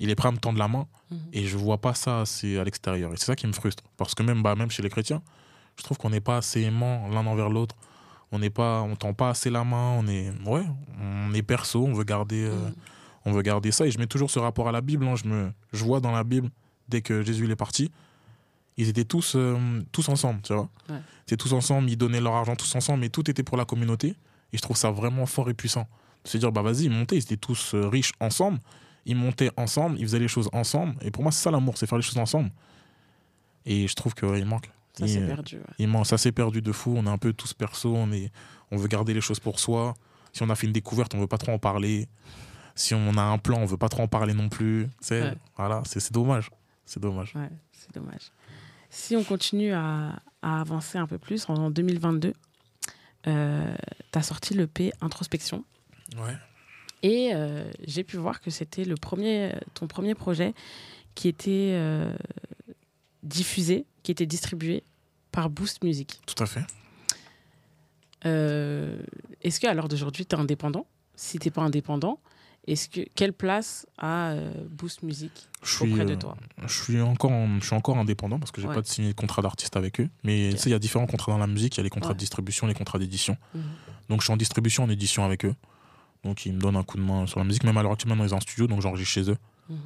il est prêt à me tendre la main.
Mhm.
Et je vois pas ça assez à l'extérieur. Et c'est ça qui me frustre. Parce que même, bah, même chez les chrétiens, je trouve qu'on n'est pas assez aimant l'un envers l'autre. On n'est pas, on tend pas assez la main. On est, ouais, on est perso. On veut garder, euh,
Mhm.
on veut garder ça. Et je mets toujours ce rapport à la Bible. hein. Je me, je vois dans la Bible dès que Jésus il est parti, ils étaient tous, euh, tous ensemble, tu vois.
Ouais.
Tous ensemble. Ils donnaient leur argent tous ensemble, mais tout était pour la communauté. Et je trouve ça vraiment fort et puissant. De se dire, bah vas-y, ils montaient. Ils étaient tous euh, riches ensemble. Ils montaient ensemble. Ils faisaient les choses ensemble. Et pour moi, c'est ça l'amour, c'est faire les choses ensemble. Et je trouve qu'il manque.
Ça,
Et,
c'est
euh,
perdu. ouais.
il manque. Ça s'est perdu de fou. On est un peu tous perso. On, est, on veut garder les choses pour soi. Si on a fait une découverte, on veut pas trop en parler. Si on a un plan, on veut pas trop en parler non plus. C'est
Ouais.
voilà, c'est c'est dommage. C'est dommage.
Ouais, c'est dommage. Si on continue à, à avancer un peu plus, en 2022, euh, tu as sorti le P Introspection.
Ouais.
Et euh, j'ai pu voir que c'était le premier, ton premier projet qui était euh, diffusé, qui était distribué par Boost Music.
Tout à fait.
Euh, est-ce qu'à l'heure d'aujourd'hui, tu es indépendant? Si tu n'es pas indépendant, est-ce que, quelle place a euh, Boost Music
Je suis,
auprès de
euh,
toi?
je suis encore, je suis encore indépendant parce que j'ai
Ouais.
pas de signé de contrat d'artiste avec eux. Mais
Ok.
tu sais, il y a différents contrats dans la musique. Il y a les contrats
Ouais.
de distribution, les contrats d'édition.
Mhm.
Donc je suis en distribution, en édition avec eux. Donc ils me donnent un coup de main sur la musique. Même à l'heure actuelle, maintenant ils sont en studio, donc j'enregistre chez eux.
Mhm.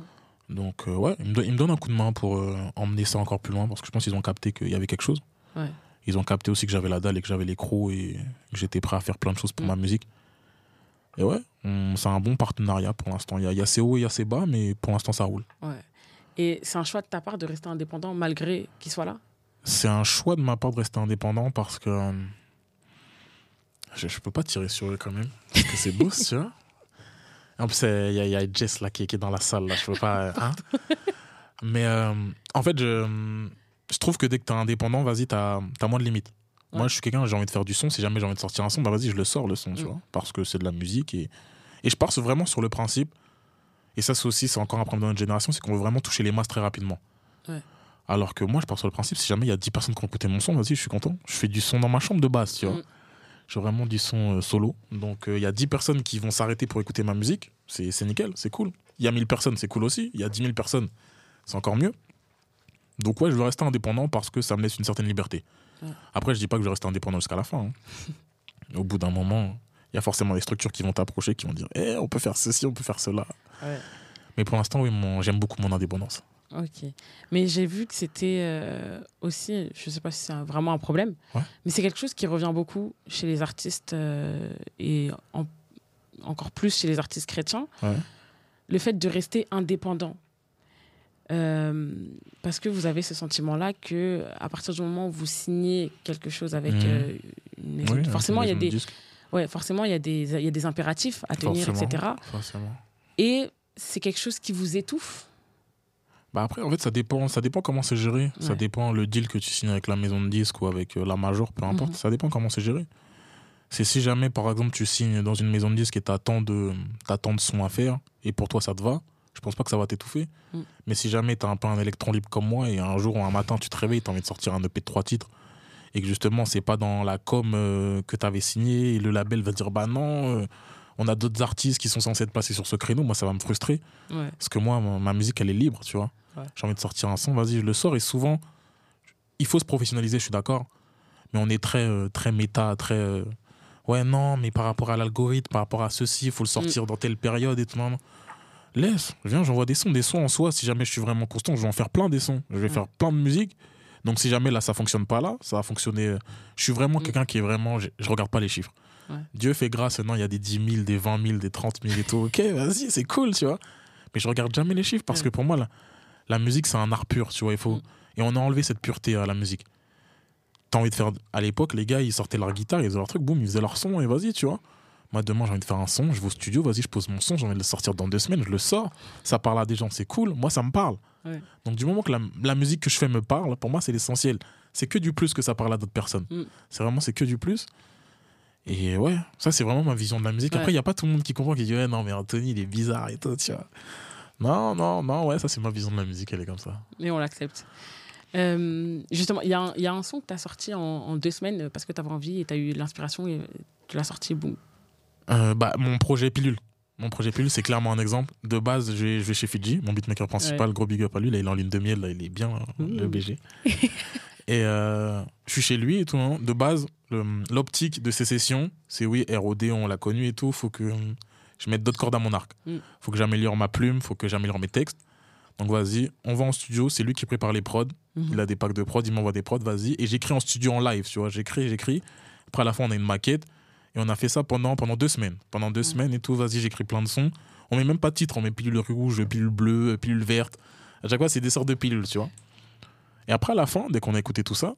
Donc euh, ouais, ils me, don- ils me donnent un coup de main pour euh, emmener ça encore plus loin parce que je pense qu'ils ont capté qu'il y avait quelque chose.
Ouais.
Ils ont capté aussi que j'avais la dalle et que j'avais les crocs et que j'étais prêt à faire plein de choses pour
Mm.
ma musique. Et ouais, c'est un bon partenariat pour l'instant. Il y, a- il y a ses hauts et il y a ses bas, mais pour l'instant ça roule.
Ouais. Et c'est un choix de ta part de rester indépendant malgré qu'il soit là?
C'est un choix de ma part de rester indépendant parce que euh, je, je peux pas tirer sur eux quand même. Parce que c'est beau, tu vois. En plus, il y, a- il y a Jess là, qui, qui est dans la salle. Là. Je peux pas. euh, hein. Mais euh, en fait, je, je trouve que dès que tu es indépendant, vas-y, tu as, moins de limites. Moi, je suis quelqu'un, j'ai envie de faire du son. Si jamais j'ai envie de sortir un son, bah vas-y, je le sors le son, tu
Mm.
vois. Parce que c'est de la musique. Et, et je pars vraiment sur le principe. Et ça, c'est aussi, c'est encore un problème dans notre génération, c'est qu'on veut vraiment toucher les masses très rapidement.
Ouais.
Alors que moi, je pars sur le principe, si jamais il y a 10 personnes qui ont écouté mon son, vas-y, je suis content. Je fais du son dans ma chambre de base, tu vois.
Mm.
Je fais vraiment du son euh, solo. Donc, euh, il y a 10 personnes qui vont s'arrêter pour écouter ma musique. C'est c'est nickel, c'est cool. Il y a 1000 personnes, c'est cool aussi. Il y a 10 000 personnes, c'est encore mieux. Donc, ouais, je veux rester indépendant parce que ça me laisse une certaine liberté. Après, je dis pas que je vais rester indépendant jusqu'à la fin. hein. Au bout d'un moment, il y a forcément des structures qui vont t'approcher, qui vont dire Eh, on peut faire ceci, on peut faire cela.
Ouais.
Mais pour l'instant, oui, j'aime beaucoup mon indépendance.
Ok. Mais j'ai vu que c'était euh, aussi, je sais pas si c'est vraiment un problème,
Ouais.
mais c'est quelque chose qui revient beaucoup chez les artistes euh, et en- encore plus chez les artistes chrétiens.
Ouais.
Le fait de rester indépendant. Euh, parce que vous avez ce sentiment-là que à partir du moment où vous signez quelque chose avec
Mhm.
euh, une maison,
Oui,
forcément il y a des, ouais, forcément il y a des, il y a des impératifs à tenir,
Forcément.
etc.
forcément.
Et c'est quelque chose qui vous étouffe?
Bah après, en fait, ça dépend, ça dépend comment c'est géré. Ça dépend le deal que tu signes avec la maison de disques ou avec euh, la major, peu importe.
Mhm.
Ça dépend comment c'est géré. C'est si jamais, par exemple, tu signes dans une maison de disques et tu as tant de, t'as tant de sons à faire et pour toi ça te va, je pense pas que ça va t'étouffer.
Mm.
Mais si jamais tu as un peu un électron libre comme moi et un jour ou un matin tu te réveilles, tu as envie de sortir un EP de trois titres et que justement c'est pas dans la com euh, que tu avais signé et le label va dire bah non, euh, on a d'autres artistes qui sont censés être passés sur ce créneau, moi ça va me frustrer.
Ouais.
Parce que moi, ma ma musique, elle est libre, tu vois.
Ouais.
J'ai envie de sortir un son, vas-y, je le sors. Et souvent, il faut se professionnaliser, je suis d'accord. Mais on est très, euh, très méta, très. ouais, non, mais par rapport à l'algorithme, par rapport à ceci, il faut le sortir dans telle période et tout. Non, non. Laisse, viens, j'envoie des sons. Des sons en soi, si jamais je suis vraiment constant, je vais en faire plein des sons. Je vais
Ouais.
faire plein de musique. Donc si jamais là, ça fonctionne pas là, ça va fonctionner. euh, Je suis vraiment
Mm.
quelqu'un qui est vraiment. Je, je regarde pas les chiffres.
Ouais.
Dieu fait grâce, non, il y a des 10 000, des 20 000, des 30 000 et tout. Ok, vas-y, c'est cool, tu vois. Mais je regarde jamais les chiffres parce
Ouais.
que pour moi, la, la musique, c'est un art pur, tu vois. Il faut...
Mm.
Et on a enlevé cette pureté à la musique. T'as envie de faire. À l'époque, les gars, ils sortaient leur guitare, ils faisaient leur truc, boum, ils faisaient leur son et vas-y, tu vois. Moi, demain, j'ai envie de faire un son, je vais au studio, vas-y, je pose mon son, j'ai envie de le sortir dans deux semaines, je le sors. Ça parle à des gens, c'est cool. Moi, ça me parle.
Ouais.
Donc, du moment que la, la musique que je fais me parle, pour moi, c'est l'essentiel. C'est que du plus que ça parle à d'autres personnes.
Mm.
C'est vraiment, c'est que du plus. Et ouais, ça, c'est vraiment ma vision de la musique.
Ouais.
Après, il n'y a pas tout le monde qui comprend, qui dit, ouais, non, mais Anthony, il est bizarre et tout, tu vois. Non, non, non, ouais, ça, c'est ma vision de la musique, elle est comme ça.
Et on l'accepte. Euh, justement, il y, a un- il y a un son que tu as sorti en, en deux semaines parce que tu avais envie et tu as eu l'inspiration et tu l'as sorti, boum.
Euh, bah, mon projet Pilule. Mon projet Pilule, c'est clairement un exemple. De base, je vais, je vais chez Fiji, mon beatmaker principal, gros big up à lui. Là, il est en ligne de miel, là, il est bien, hein, le. BG. et euh, je suis chez lui et tout. hein. De base, l'optique de ces sessions, c'est oui, ROD, on l'a connu et tout. Faut que euh, je mette d'autres cordes à mon arc.
Mm.
Faut que j'améliore ma plume, faut que j'améliore mes textes. Donc vas-y, on va en studio, c'est lui qui prépare les prods.
Mhm.
Il a des packs de prod, il m'envoie des prods, vas-y. Et j'écris en studio en live, tu vois. J'écris, j'écris. Après, à la fin, on a une maquette. Et on a fait ça pendant, pendant deux semaines. Pendant deux semaines et tout, vas-y, j'écris plein de sons. On met même pas de titre, on met pilule rouge, pilule bleue, pilule verte. À chaque fois, c'est des sortes de pilules, tu vois. Et après, à la fin, dès qu'on a écouté tout ça,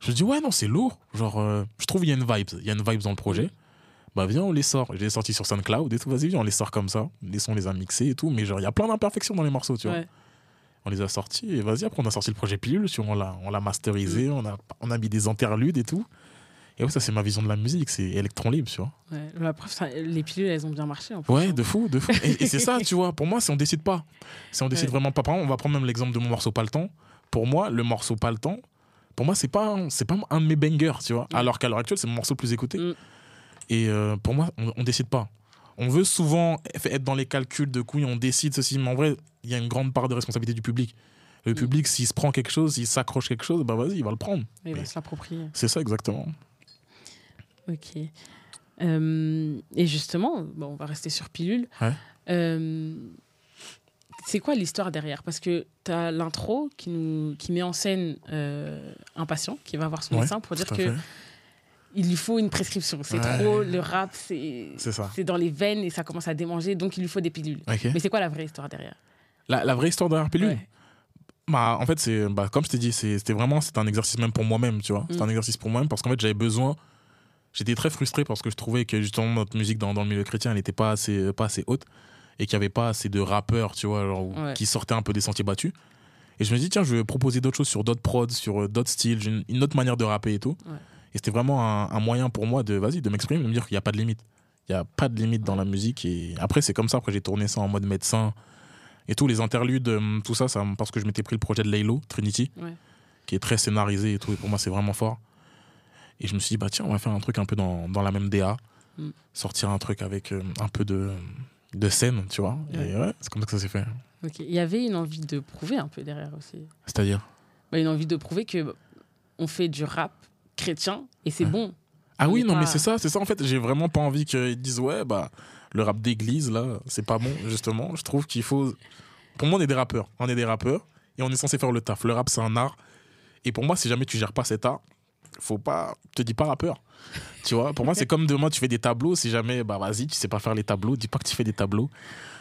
je me dis, ouais, non, c'est lourd. Genre, euh, je trouve qu'il y a une vibe. Il y a une vibe dans le projet. Bah, viens, on les sort. Je les ai sortis sur SoundCloud et tout. Vas-y, viens, on les sort comme ça. Les sons, on les a mixés et tout. Mais genre, il y a plein d'imperfections dans les morceaux, tu vois.
Ouais.
On les a sortis et vas-y, après on a sorti le projet Pilule, tu vois, on l'a, on l'a masterisé, on, a, on a mis des interludes et tout. Et ouais, ça, c'est ma vision de la musique, c'est électron libre, tu vois.
Ouais, la preuve, ça- les pilules, elles ont bien marché. En
Ouais,
hein.
de fou, de fou. Et, et c'est ça, tu vois, pour moi, si on décide pas, si on décide
Ouais.
vraiment pas, par exemple, on va prendre même l'exemple de mon morceau Pas le temps. Pour moi, le morceau Pas le temps, pour moi, c'est pas, c'est pas un de mes bangers, tu vois.
Ouais.
Alors qu'à l'heure actuelle, c'est mon morceau le plus écouté.
Mm.
Et euh, pour moi, on, on décide pas. On veut souvent être dans les calculs de couilles, on décide ceci, mais en vrai, il y a une grande part de responsabilité du public. Le
Mm.
public, s'il se prend quelque chose, s'il s'accroche quelque chose, bah vas-y, il va le prendre.
Il va se l'approprier.
C'est ça exactement.
Ok. Euh, et justement, bon, on va rester sur pilule.
Ouais.
Euh, c'est quoi l'histoire derrière? Parce que tu as l'intro qui, nous, qui met en scène euh, un patient qui va voir son
Ouais,
médecin pour dire que
fait.
il lui faut une prescription. C'est
Ouais.
trop, le rap, c'est dans les veines et ça commence à démanger, donc il lui faut des pilules. Mais c'est quoi la vraie histoire derrière?
La, la vraie histoire derrière Pilule? Bah, en fait, c'est bah, comme je t'ai dit, c'était vraiment c'est un exercice même pour moi-même, tu vois. C'est
Mm.
un exercice pour moi-même parce qu'en fait, j'avais besoin. J'étais très frustré parce que je trouvais que justement notre musique dans, dans le milieu chrétien, elle n'était pas assez, pas assez haute et qu'il n'y avait pas assez de rappeurs, tu vois, genre,
Ouais.
qui sortaient un peu des sentiers battus. Et je me dis, tiens, je vais proposer d'autres choses sur d'autres prods, sur euh, d'autres styles, une, une autre manière de rapper et tout.
Ouais.
Et c'était vraiment un, un moyen pour moi de, vas-y, de m'exprimer, de me dire qu'il n'y a pas de limite. Il n'y a pas de limite dans la musique. Et après, c'est comme ça. Après, j'ai tourné ça en mode médecin et tout. Les interludes, euh, tout ça, ça parce que je m'étais pris le projet de Laylo, Trinity,
Ouais.
qui est très scénarisé et tout. Et pour moi, c'est vraiment fort. Et je me suis dit, bah tiens, on va faire un truc un peu dans, dans la même DA.
Mm.
Sortir un truc avec euh, un peu de, de scène, tu vois.
Ouais.
Et ouais, c'est comme ça que ça s'est fait.
Ok. Il y avait une envie de prouver un peu derrière aussi.
C'est-à-dire?
Bah, une envie de prouver que bah, on fait du rap chrétien et c'est
Ouais.
bon.
Ah
On
oui, non, mais c'est ça, c'est ça. En fait, j'ai vraiment pas envie qu'ils disent, ouais, bah, le rap d'église, là, c'est pas bon, justement. Je trouve qu'il faut. Pour moi, on est des rappeurs. On est des rappeurs et on est censé faire le taf. Le rap, c'est un art. Et pour moi, si jamais tu gères pas cet art, faut pas. Te dis pas rappeur. Tu vois, pour moi, c'est comme demain, tu fais des tableaux. Si jamais, bah, vas-y, tu sais pas faire les tableaux, dis pas que tu fais des tableaux.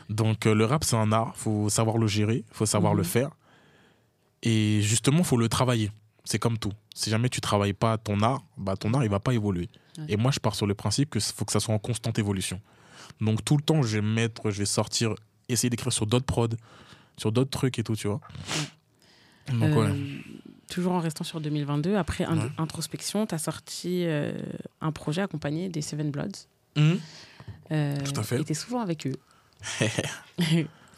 Donc, euh, le rap, c'est un art. Faut savoir le gérer, faut savoir
Mhm.
le faire. Et justement, faut le travailler. C'est comme tout. Si jamais tu travailles pas ton art, bah, ton art, il va pas évoluer. Et moi, je pars sur le principe que faut que ça soit en constante évolution. Donc, tout le temps, je vais mettre, je vais sortir, essayer d'écrire sur d'autres prods, sur d'autres trucs et tout, tu vois. Donc,
Euh,
ouais.
Toujours en restant sur 2022, après in- introspection, tu as sorti euh, un projet accompagné des Seven Bloods.
Mhm.
Euh,
Tout à fait.
Et tu souvent avec eux.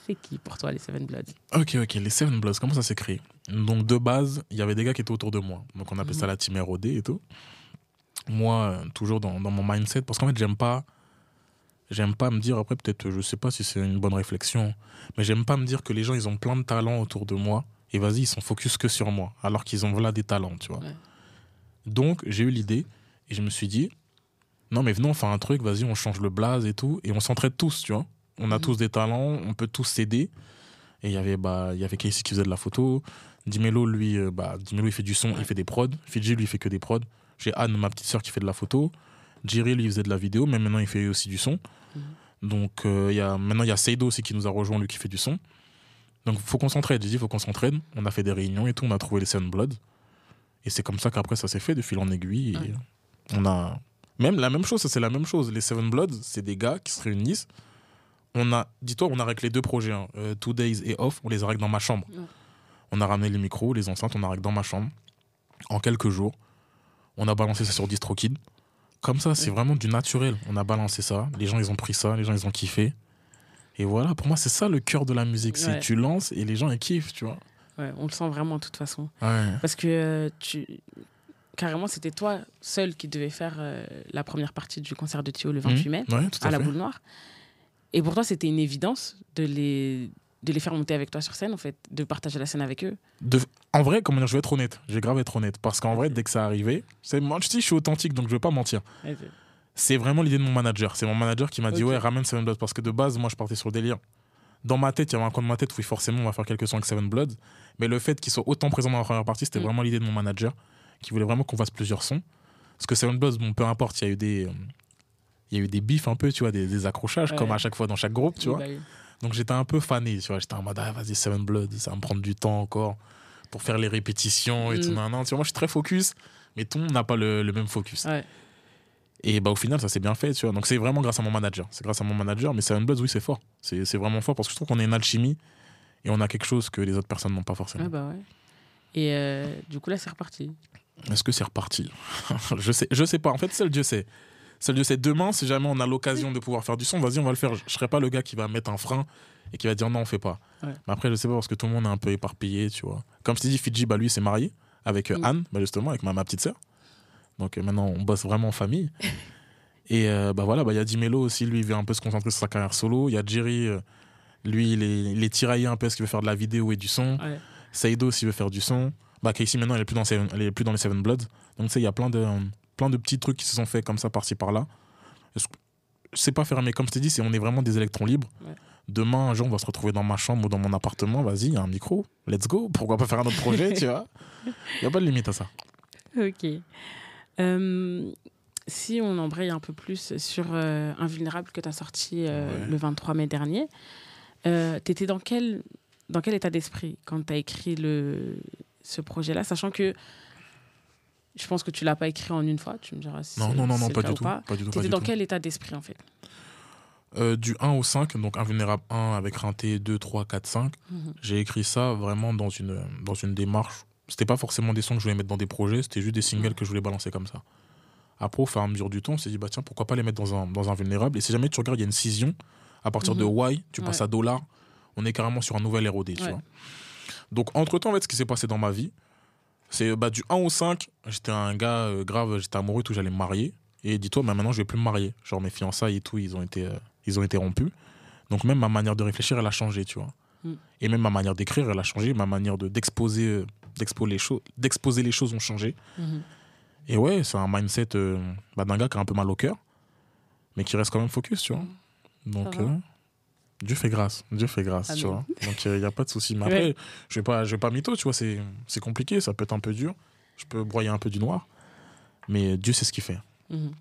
c'est qui pour toi les Seven Bloods?
Ok, ok, les Seven Bloods, comment ça s'est créé? Donc, de base, il y avait des gars qui étaient autour de moi. Donc, on appelle ça
Mhm.
la team ROD et tout. Moi, euh, toujours dans, dans mon mindset, parce qu'en fait, j'aime pas. J'aime pas me dire, après, peut-être, je sais pas si c'est une bonne réflexion, mais j'aime pas me dire que les gens, ils ont plein de talents autour de moi, et vas-y, ils sont focus que sur moi, alors qu'ils ont voilà des talents, tu vois.
Ouais.
Donc, j'ai eu l'idée, et je me suis dit, non, mais venons, on fait un truc, vas-y, on change le blaze et tout, et on s'entraide tous, tu vois. On a
Mhm.
tous des talents, on peut tous s'aider. Et il y avait bah il y avait Casey qui faisait de la photo, Dimelo lui euh, bah Dimelo il fait du son,
Ouais.
il fait des prods, Fidji lui il fait que des prods. J'ai Anne ma petite sœur qui fait de la photo, Jerry lui faisait de la vidéo, mais maintenant il fait aussi du son.
Mhm.
Donc euh, il y a maintenant il y a Seido aussi qui nous a rejoint lui qui fait du son. Donc faut qu'on s'entraide, j'ai dit faut qu'on s'entraide. On a fait des réunions et tout, on a trouvé les Seven Blood. Et c'est comme ça qu'après ça s'est fait de fil en aiguille et
Ouais.
on a même la même chose, ça c'est la même chose. Les Seven Bloods, c'est des gars qui se réunissent. On a, dis-toi, on a réglé deux projets, hein, euh, Two Days et Off, on les a réglés dans ma chambre.
Ouais.
On a ramené les micros, les enceintes, on a réglé dans ma chambre. En quelques jours, on a balancé ça sur DistroKid. Comme ça, c'est
Ouais.
vraiment du naturel. On a balancé ça, les gens ils ont pris ça, les gens ils ont kiffé. Et voilà, pour moi, c'est ça le cœur de la musique. C'est
Ouais.
tu lances et les gens ils kiffent, tu vois.
Ouais, on le sent vraiment de toute façon.
Ouais.
Parce que euh, tu... carrément, c'était toi seul qui devais faire euh, la première partie du concert de Thio le 28 mai
Mmh. Tout à,
à la boule noire. Et pour toi, c'était une évidence de les, de les faire monter avec toi sur scène, en fait, de partager la scène avec eux.
De- En vrai, comment dire, je vais être honnête. Je vais grave être honnête. Parce qu'en vrai, dès que ça arrivait, c'est moi, je suis authentique, donc je vais pas mentir. C'est vraiment l'idée de mon manager. C'est mon manager qui m'a dit ouais ramène Seven Bloods parce que de base moi je partais sur le délire. Dans ma tête, il y avait un coin de ma tête où oui, forcément on va faire quelques sons avec Seven Bloods, mais le fait qu'ils soient autant présents dans la première partie, c'était
Mm.
vraiment l'idée de mon manager qui voulait vraiment qu'on fasse plusieurs sons. Parce que Seven Bloods, bon, peu importe, il y a eu des euh, il y a eu des bifs un peu, tu vois, des, des accrochages
Ouais.
comme à chaque fois dans chaque groupe, tu vois.
bah oui.
Donc j'étais un peu fané, tu vois, j'étais en mode ah, vas-y Seven Bloods, ça va me prendre du temps encore pour faire les répétitions et
Mm.
tout. nan, nan. Tu vois, moi je suis très focus, mais tout le monde n'a pas le, le même focus.
Ouais.
Et bah, au final, ça s'est bien fait, tu vois. Donc, c'est vraiment grâce à mon manager. C'est grâce à mon manager, mais Seven Bloods, oui, c'est fort. C'est c'est vraiment fort parce que je trouve qu'on a une alchimie et on a quelque chose que les autres personnes n'ont pas forcément.
Ouais, bah ouais. Et euh, du coup, là, c'est reparti.
Est-ce que c'est reparti? Je sais, je sais pas. En fait, seul Dieu sait. Seul Dieu sait. Demain, si jamais on a l'occasion de pouvoir faire du son, vas-y, on va le faire. Je serai pas le gars qui va mettre un frein et qui va dire non, on fait pas.
Ouais.
Mais après, je sais pas parce que tout le monde est un peu éparpillé, tu vois. Comme je t'ai dit, Fidji, bah lui, s'est marié avec euh. Anne, bah, justement, avec ma, ma petite sœur. Donc euh, maintenant, on bosse vraiment en famille. et euh, bah voilà, bah il y a Dimelo aussi, lui, il veut un peu se concentrer sur sa carrière solo. Il y a Jerry, euh, lui, il est, il est tiraillé un peu parce qu'il veut faire de la vidéo et du son.
Ouais.
Saido s'il veut faire du son. Bah Casey maintenant elle est plus dans Seven, elle est plus dans les Seven Bloods. Donc tu sais il y a plein de plein de petits trucs qui se sont faits comme ça par-ci par-là. Je sais pas faire mais comme je t'ai dit c'est on est vraiment des électrons libres.
Ouais.
Demain un jour on va se retrouver dans ma chambre ou dans mon appartement, vas-y, il y a un micro, let's go, pourquoi pas faire un autre projet, tu vois? Il y a pas de limite à ça.
Ok. Euh, si on embraye un peu plus sur euh, Invulnérable que tu as sorti euh,
Ouais.
le 23 mai dernier, tu étais dans quel, dans quel état d'esprit quand tu as écrit le, ce projet-là, sachant que je pense que tu l'as pas écrit en une fois, tu me diras si
Non
c'est-
non non non pas du
ou
tout,
pas.
pas du tout, pas du
dans
tout.
quel état d'esprit en fait?
Euh, du 1 au 5, donc Invulnérable 1 avec Rinté 2 3 4 5.
Mhm.
J'ai écrit ça vraiment dans une, dans une démarche. C'était pas forcément des sons que je voulais mettre dans des projets, c'était juste des singles que je voulais balancer comme ça. Après, au fur et à mesure du temps, on s'est dit, bah tiens, pourquoi pas les mettre dans un, dans un vulnérable? Et si jamais tu regardes, il y a une scission. À partir de Y, tu passes
Ouais.
à dollar, on est carrément sur un nouvel ROD, tu
Ouais.
vois. Donc, entre-temps, en fait, ce qui s'est passé dans ma vie, c'est bah, du 1 au 5, j'étais un gars euh, grave, j'étais amoureux, tout, j'allais me marier. Et dis-toi, bah, maintenant, je vais plus me marier. Genre, mes fiançailles et tout, ils ont été, euh, ils ont été rompus. Donc, même ma manière de réfléchir, elle a changé, tu vois.
Mm.
Et même ma manière d'écrire, elle a changé. Ma manière de- d'exposer euh, d'exposer les, choses d'exposer les choses ont changé.
Mhm.
Et ouais, c'est un mindset euh, bah, d'un gars qui a un peu mal au cœur, mais qui reste quand même focus, tu vois. Donc,
Ça va.
euh, Dieu fait grâce. Dieu fait grâce, tu vois. Donc, il n'y a pas de souci. Mais après,
Ouais.
je vais pas, je vais pas mytho, tu vois. C'est compliqué, ça peut être un peu dur. Je peux broyer un peu du noir. Mais Dieu sait ce qu'il fait.
Mhm.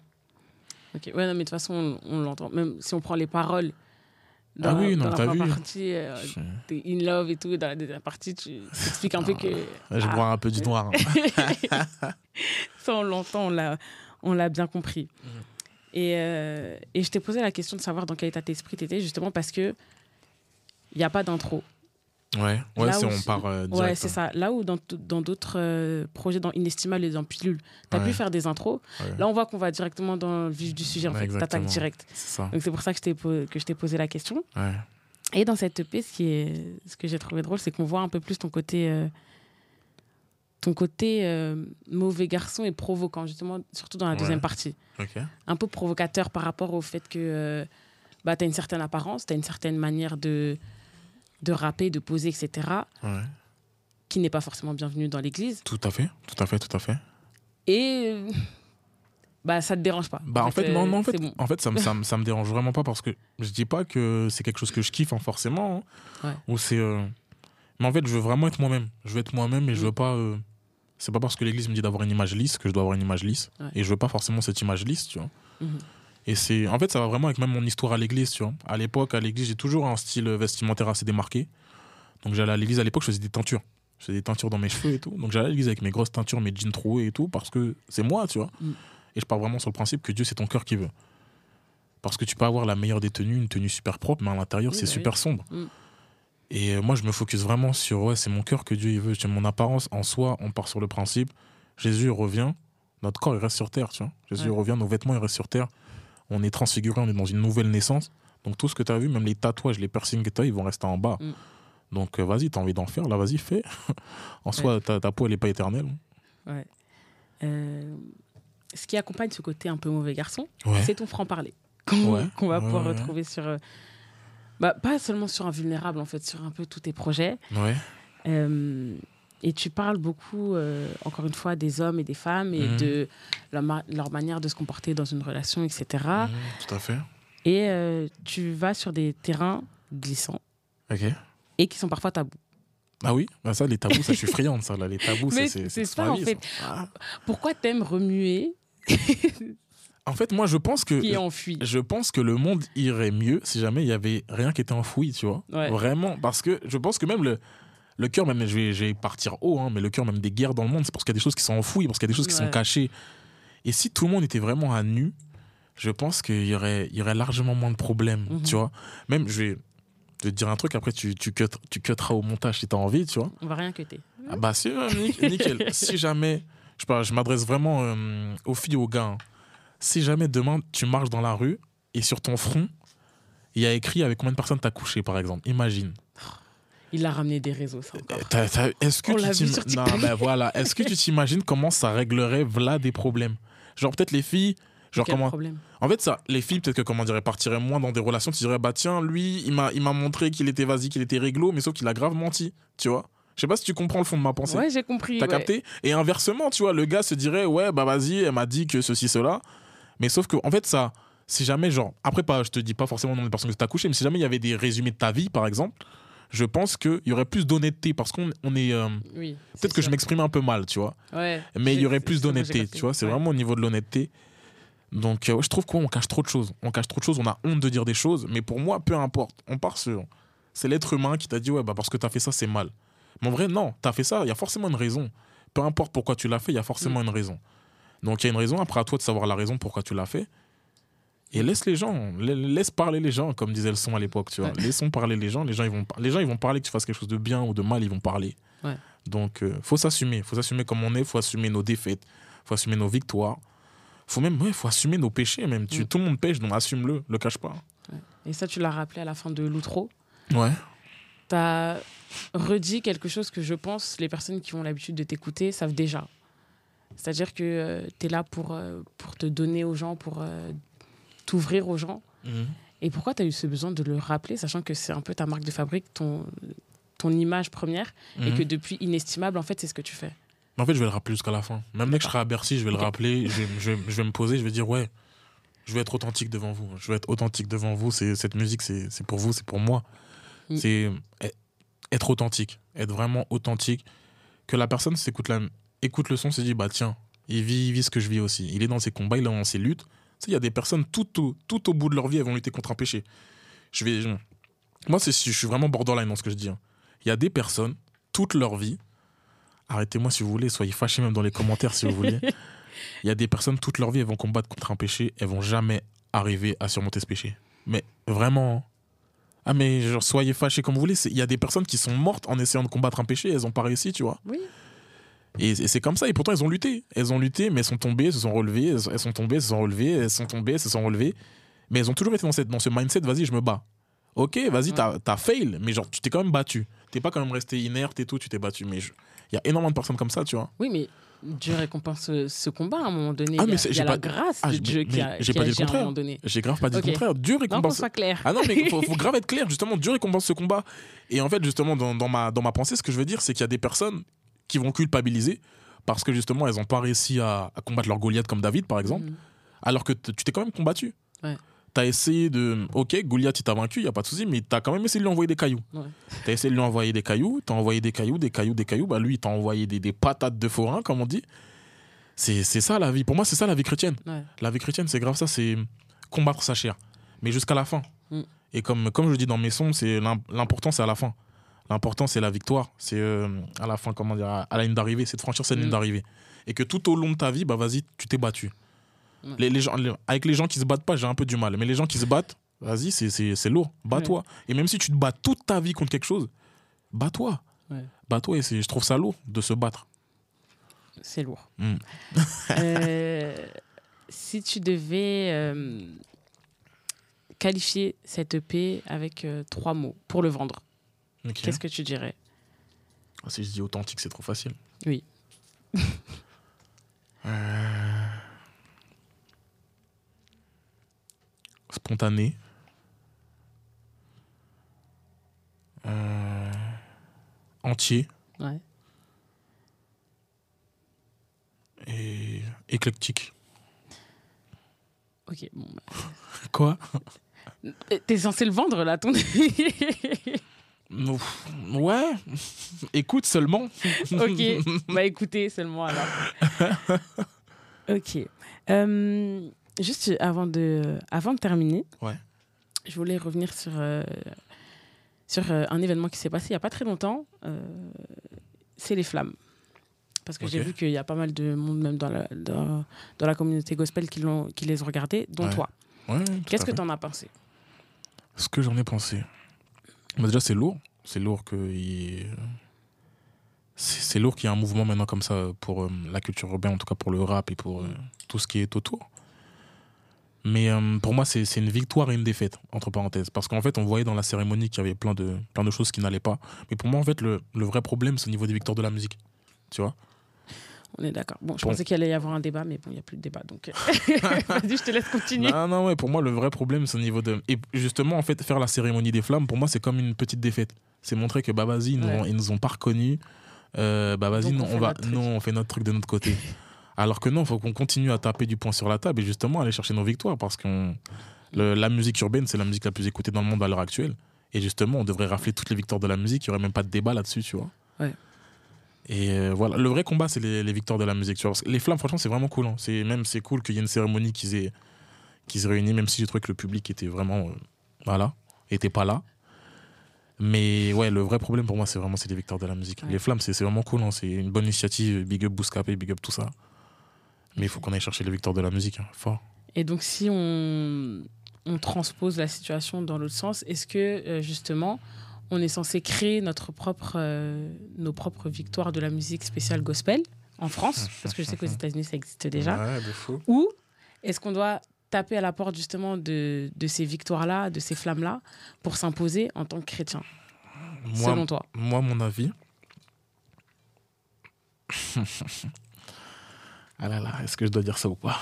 Ok, ouais, non, mais de toute façon, on, on l'entend. Même si on prend les paroles.
Ah oui, non,
dans la
t'as
première
vu.
partie, euh,
Je,
t'es in love et tout. Dans la deuxième partie, tu expliques un peu que.
je
Ah.
broie un peu du noir. hein.
Ça, on l'entend, on l'a, on l'a bien compris.
Mhm.
Et, euh, et je t'ai posé la question de savoir dans quel état d'esprit tu étais, justement parce que il n'y a pas d'intro.
Ouais, ouais
où
on part euh,
Ouais, c'est
hein.
ça. Là où dans, d'autres euh, projets, dans Inestimable et dans Pilule, tu as
Ouais.
pu faire des intros.
Ouais.
Là, on voit qu'on va directement dans le vif du sujet. En
Ouais,
fait, t'attaques direct.
Ça.
Donc, c'est pour ça que je t'ai, po- posé la question. Et dans cette EP, ce, qui est, ce que j'ai trouvé drôle, c'est qu'on voit un peu plus ton côté, euh, ton côté euh, mauvais garçon et provoquant, justement, surtout dans la deuxième partie. Un peu provocateur par rapport au fait que bah, tu as une certaine apparence, tu as une certaine manière de, de rapper, de poser, etc.,
Ouais.
qui n'est pas forcément bienvenue dans l'église.
Tout à fait, tout à fait, tout à fait.
Et euh, bah, ça te dérange pas.
Bah en fait, non,
euh,
non, en fait,
bon.
en fait ça, me, ça, me, ça me dérange vraiment pas parce que je dis pas que c'est quelque chose que je kiffe hein, forcément. hein.
Ouais.
Ou c'est. euh, Mais en fait, je veux vraiment être moi-même. Je veux être moi-même et je
Mm.
veux pas. euh, C'est pas parce que l'église me dit d'avoir une image lisse que je dois avoir une image lisse.
Ouais.
Et je veux pas forcément cette image lisse, tu vois.
Mhm.
Et c'est. En fait, ça va vraiment avec même mon histoire à l'église, tu vois. À l'époque, à l'église, j'ai toujours un style vestimentaire assez démarqué. Donc j'allais à l'église à l'époque, je faisais des teintures. Je faisais des teintures dans mes cheveux et tout. Donc j'allais à l'église avec mes grosses teintures, mes jeans troués et tout, parce que c'est moi, tu vois.
Mm.
Et je pars vraiment sur le principe que Dieu, c'est ton cœur qui veut. Parce que tu peux avoir la meilleure des tenues, une tenue super propre, mais à l'intérieur,
Oui,
c'est
bah
super sombre.
Mm.
Et euh, moi, je me focus vraiment sur, ouais, c'est mon cœur que Dieu il veut. Mon apparence en soi, on part sur le principe. Jésus revient, notre corps, il reste sur terre, tu vois. Jésus
Ouais.
revient, nos vêtements, ils restent sur terre. On est transfiguré, on est dans une nouvelle naissance. Donc tout ce que tu as vu, même les tatouages, les piercings que tu as, ils vont rester en bas.
Mm.
Donc euh, vas-y, tu as envie d'en faire, là, vas-y, fais. en soi, ta, ta peau, elle n'est pas éternelle.
Ouais. Euh, ce qui accompagne ce côté un peu mauvais garçon,
Ouais.
c'est ton franc-parler. Qu'on va pouvoir retrouver sur. euh, bah, pas seulement sur Invulnérable, en fait, sur un peu tous tes projets.
Ouais.
Euh, et tu parles beaucoup, euh, encore une fois, des hommes et des femmes et
Mhm.
de leur, ma- leur manière de se comporter dans une relation, etc.
Mhm, tout à fait.
Et euh, tu vas sur des terrains glissants
Ok.
et qui sont parfois tabous.
Ah oui, bah ça, les tabous, ça, je suis friande, ça, là. Les tabous, c'est- c'est
ça, en
vie,
fait.
Ah.
Pourquoi t'aimes remuer
En fait, moi, je pense que.
qui est enfui
Je pense que le monde irait mieux si jamais il y avait rien qui était enfoui, tu vois.
Ouais.
Vraiment, parce que je pense que même le, le cœur, même, je vais, je vais partir haut, hein, mais le cœur même des guerres dans le monde, c'est parce qu'il y a des choses qui sont enfouies, parce qu'il y a des choses qui sont cachées. Et si tout le monde était vraiment à nu, je pense qu'il y aurait, il y aurait largement moins de problèmes,
Mhm.
tu vois. Même, je vais te dire un truc, après tu, tu, cut, tu cutteras au montage si tu as envie, tu vois.
On va rien cuter.
Ah bah si, nic- nickel. si jamais je, pas, je m'adresse vraiment euh, aux filles, aux gars. hein. Si jamais demain tu marches dans la rue et sur ton front, il y a écrit avec combien de personnes t'as couché, par exemple. Imagine.
Il a ramené des réseaux, ça encore.
Est-ce que tu ben voilà. Est-ce que tu t'imagines comment ça réglerait voilà des problèmes? Genre peut-être les filles, genre
Quel
comment
problème?
En fait ça, les filles peut-être que comment dire, partiraient moins dans des relations. Tu dirais bah tiens lui il m'a montré qu'il était vas-y qu'il était réglo, mais sauf qu'il a grave menti, tu vois? Je sais pas si tu comprends le fond de ma pensée.
Ouais, j'ai compris.
T'as
ouais.
capté? Et inversement, tu vois, le gars se dirait ouais bah vas-y elle m'a dit que ceci cela, mais sauf que en fait ça, si jamais genre après pas, je te dis pas forcément le nombre de personnes que t'as couché, mais si jamais il y avait des résumés de ta vie par exemple. Je pense qu'il y aurait plus d'honnêteté parce qu'on on est. euh,
Oui.
Peut-être que je m'exprime un peu mal, tu vois.
Ouais.
Mais il y aurait plus d'honnêteté, tu vois. C'est
Ouais.
vraiment au niveau de l'honnêteté. Donc, euh, je trouve qu'on cache trop de choses. On cache trop de choses, on a honte de dire des choses. Mais pour moi, peu importe. On part sur. C'est l'être humain qui t'a dit, ouais, bah parce que t'as fait ça, c'est mal. Mais en vrai, non, t'as fait ça, il y a forcément une raison. Peu importe pourquoi tu l'as fait, il y a forcément une raison. Donc, il y a une raison. Après, à toi de savoir la raison pourquoi tu l'as fait. Et laisse les gens, la- laisse parler les gens, comme disait le son à l'époque, tu vois.
Ouais.
Laissons parler les gens. Les gens, ils vont, les gens, ils vont parler que tu fasses quelque chose de bien ou de mal, ils vont parler.
Ouais.
Donc, euh, faut s'assumer. faut s'assumer comme on est. faut assumer nos défaites. faut assumer nos victoires. faut même, ouais, faut assumer nos péchés, même. Tu,
Mm.
Tout le monde pêche, donc assume-le. Le cache pas.
Et ça, tu l'as rappelé à la fin de l'outro.
Ouais.
Tu as redit quelque chose que je pense les personnes qui ont l'habitude de t'écouter savent déjà. C'est-à-dire que tu es là pour, euh, pour te donner aux gens, pour euh, t'ouvrir aux gens. Et pourquoi tu as eu ce besoin de le rappeler, sachant que c'est un peu ta marque de fabrique, ton, ton image première, et
Mhm.
que depuis inestimable, en fait, c'est ce que tu fais?
Mais En fait, je vais le rappeler jusqu'à la fin. Même dès que je serai à Bercy, je vais le rappeler. Je vais, je, vais, je vais me poser, je vais dire, ouais, je vais être authentique devant vous. Je vais être authentique devant vous. C'est, cette musique, c'est, c'est pour vous, c'est pour moi.
Mm.
C'est eh, être authentique. Être vraiment authentique. Que la personne s'écoute la, écoute le son, se dit, bah tiens, il vit, il vit ce que je vis aussi. Il est dans ses combats, il est dans ses luttes. Sais, il y a des personnes tout au, tout au bout de leur vie, elles vont lutter contre un péché. Je vais, je- moi, je suis vraiment borderline dans ce que je dis. hein. Il y a des personnes, toute leur vie, arrêtez-moi si vous voulez, soyez fâchés même dans les commentaires si vous voulez. Il y a des personnes, toute leur vie, elles vont combattre contre un péché, elles vont jamais arriver à surmonter ce péché. Mais vraiment. hein. Ah, mais genre, soyez fâchés comme vous voulez. Il y a des personnes qui sont mortes en essayant de combattre un péché, elles ont pas réussi, tu vois.
Oui.
Et, et c'est comme ça, et pourtant elles ont lutté. Elles ont lutté, mais elles sont tombées, se sont relevées, elles, sont tombées, se sont relevées, elles sont tombées, se sont relevées. Mais elles ont toujours été dans, cette, dans ce mindset, vas-y, je me bats. Ok, vas-y, t'as t'as fail, mais genre, tu t'es quand même battu. T'es pas quand même resté inerte et tout, tu t'es battu. Mais il y a énormément de personnes comme ça, tu vois.
Oui, mais Dieu récompense ce, ce combat à un moment donné.
Ah, mais
a,
c'est-
il y a la
pas-
grâce
Ah,
de Dieu qui a,
j'ai
qui
pas dit le
agit à un
contraire.
moment donné.
J'ai grave pas dit le contraire. Dieu
Non, qu'on
récompense.
soit clair.
Ah non, mais faut, faut grave être clair, justement. Dieu récompense ce combat. Et en fait, justement, dans, dans ma, dans ma pensée, ce que je veux dire, c'est qu'il y a des personnes qui vont culpabiliser parce que, justement, elles n'ont pas réussi à, à combattre leur Goliath comme David, par exemple,
Mhm.
alors que tu t'es quand même combattu.
Ouais.
T'as essayé de. Ok, Goliath, il t'a vaincu, il n'y a pas de souci, mais t'as quand même essayé de lui envoyer des cailloux.
Ouais.
T'as essayé de lui envoyer des cailloux, t'as envoyé des cailloux, des cailloux, des cailloux. Bah, lui, il t'a envoyé des, des patates de forain, comme on dit. C'est ça la vie. Pour moi, c'est ça la vie chrétienne.
Ouais.
La vie chrétienne, c'est grave ça, c'est combattre sa chair. Mais jusqu'à la fin.
Mm.
Et comme, comme je dis dans mes sons, l'important, c'est à la fin. L'important, c'est la victoire. C'est euh, à la fin, comment dire, à la ligne d'arrivée. C'est de franchir cette
Mm.
ligne d'arrivée. Et que tout au long de ta vie, bah vas-y, tu t'es battu.
Ouais.
Les, les gens, les- avec les gens qui se battent pas, j'ai un peu du mal. Mais les gens qui se battent, vas-y, c'est- lourd. Bats-toi. Et même si tu te bats toute ta vie contre quelque chose, bats-toi.
Ouais.
Bats-toi. Et je trouve ça lourd de se battre.
C'est lourd.
Mm.
Euh, si tu devais euh, qualifier cette EP avec euh, trois mots pour le vendre, Qu'est-ce que tu dirais?
Ah, Si je dis authentique, c'est trop facile.
Oui.
Euh, Spontané. Euh, Entier
Ouais.
et éclectique.
Ok. Bon, bah.
Quoi?
T'es censé le vendre là, ton.
Ouf, Ouais. Écoute seulement.
ok. Bah écoutez seulement alors. ok. Euh, juste avant de, avant de terminer.
Ouais.
Je voulais revenir sur, euh, sur euh, un événement qui s'est passé il n'y a pas très longtemps. C'est les flammes. Parce que j'ai vu qu'il y a pas mal de monde, même dans la, dans, dans la communauté gospel, qui, l'ont- qui les ont regardés, dont
Ouais.
toi.
Ouais,
Qu'est-ce que tu en as pensé?
Ce que j'en ai pensé. Déjà, c'est lourd. C'est lourd que. il- c'est lourd qu'il y ait un mouvement maintenant comme ça pour euh, la culture urbaine, en tout cas pour le rap et pour euh, tout ce qui est autour. Mais euh, pour moi, c'est une victoire et une défaite, entre parenthèses. Parce qu'en fait, on voyait dans la cérémonie qu'il y avait plein de, plein de choses qui n'allaient pas. Mais pour moi, en fait, le, le vrai problème, c'est au niveau des victoires de la musique. Tu vois?
On est d'accord. Bon, je pensais qu'il allait y avoir un débat, mais bon, il n'y a plus de débat. Donc, vas-y, je te laisse continuer.
Non, non, ouais, pour moi, le vrai problème, c'est au niveau de. Et justement, en fait, faire la cérémonie des flammes, pour moi, c'est comme une petite défaite. C'est montrer que, bah, vas-y, ils ne nous ont pas reconnus. Euh, bah, vas-y, on, on va, nous, on fait notre truc de notre côté. Alors que non, il faut qu'on continue à taper du poing sur la table et justement aller chercher nos victoires parce que la musique urbaine, c'est la musique la plus écoutée dans le monde à l'heure actuelle. Et justement, on devrait rafler toutes les victoires de la musique. Il n'y aurait même pas de débat là-dessus, tu vois.
Ouais.
Et euh, voilà, le vrai combat, c'est les, victoires de la musique. Tu vois. Les flammes, franchement, c'est vraiment cool. Hein. C'est même c'est cool qu'il y ait une cérémonie qui se, qui se réunit, même si je trouvais que le public était vraiment, euh, voilà, était pas là. Mais ouais, le vrai problème pour moi, c'est vraiment c'est les victoires de la musique. Les flammes, c'est vraiment cool. Hein. C'est une bonne initiative. Big up Bouscapé, big up tout ça. Mais il faut qu'on aille chercher les victoires de la musique, hein, fort.
Et donc, si on, on transpose la situation dans l'autre sens, est-ce que euh, justement, on est censé créer notre propre, euh, nos propres victoires de la musique spéciale gospel en France Parce que je sais qu'aux États-Unis, ça existe déjà.
Ouais, de fou.
Ou est-ce qu'on doit taper à la porte justement de, de ces victoires-là, de ces flammes-là, pour s'imposer en tant que chrétien?
Moi,
Selon toi
Moi, mon avis. ah là là, est-ce que je dois dire ça ou pas?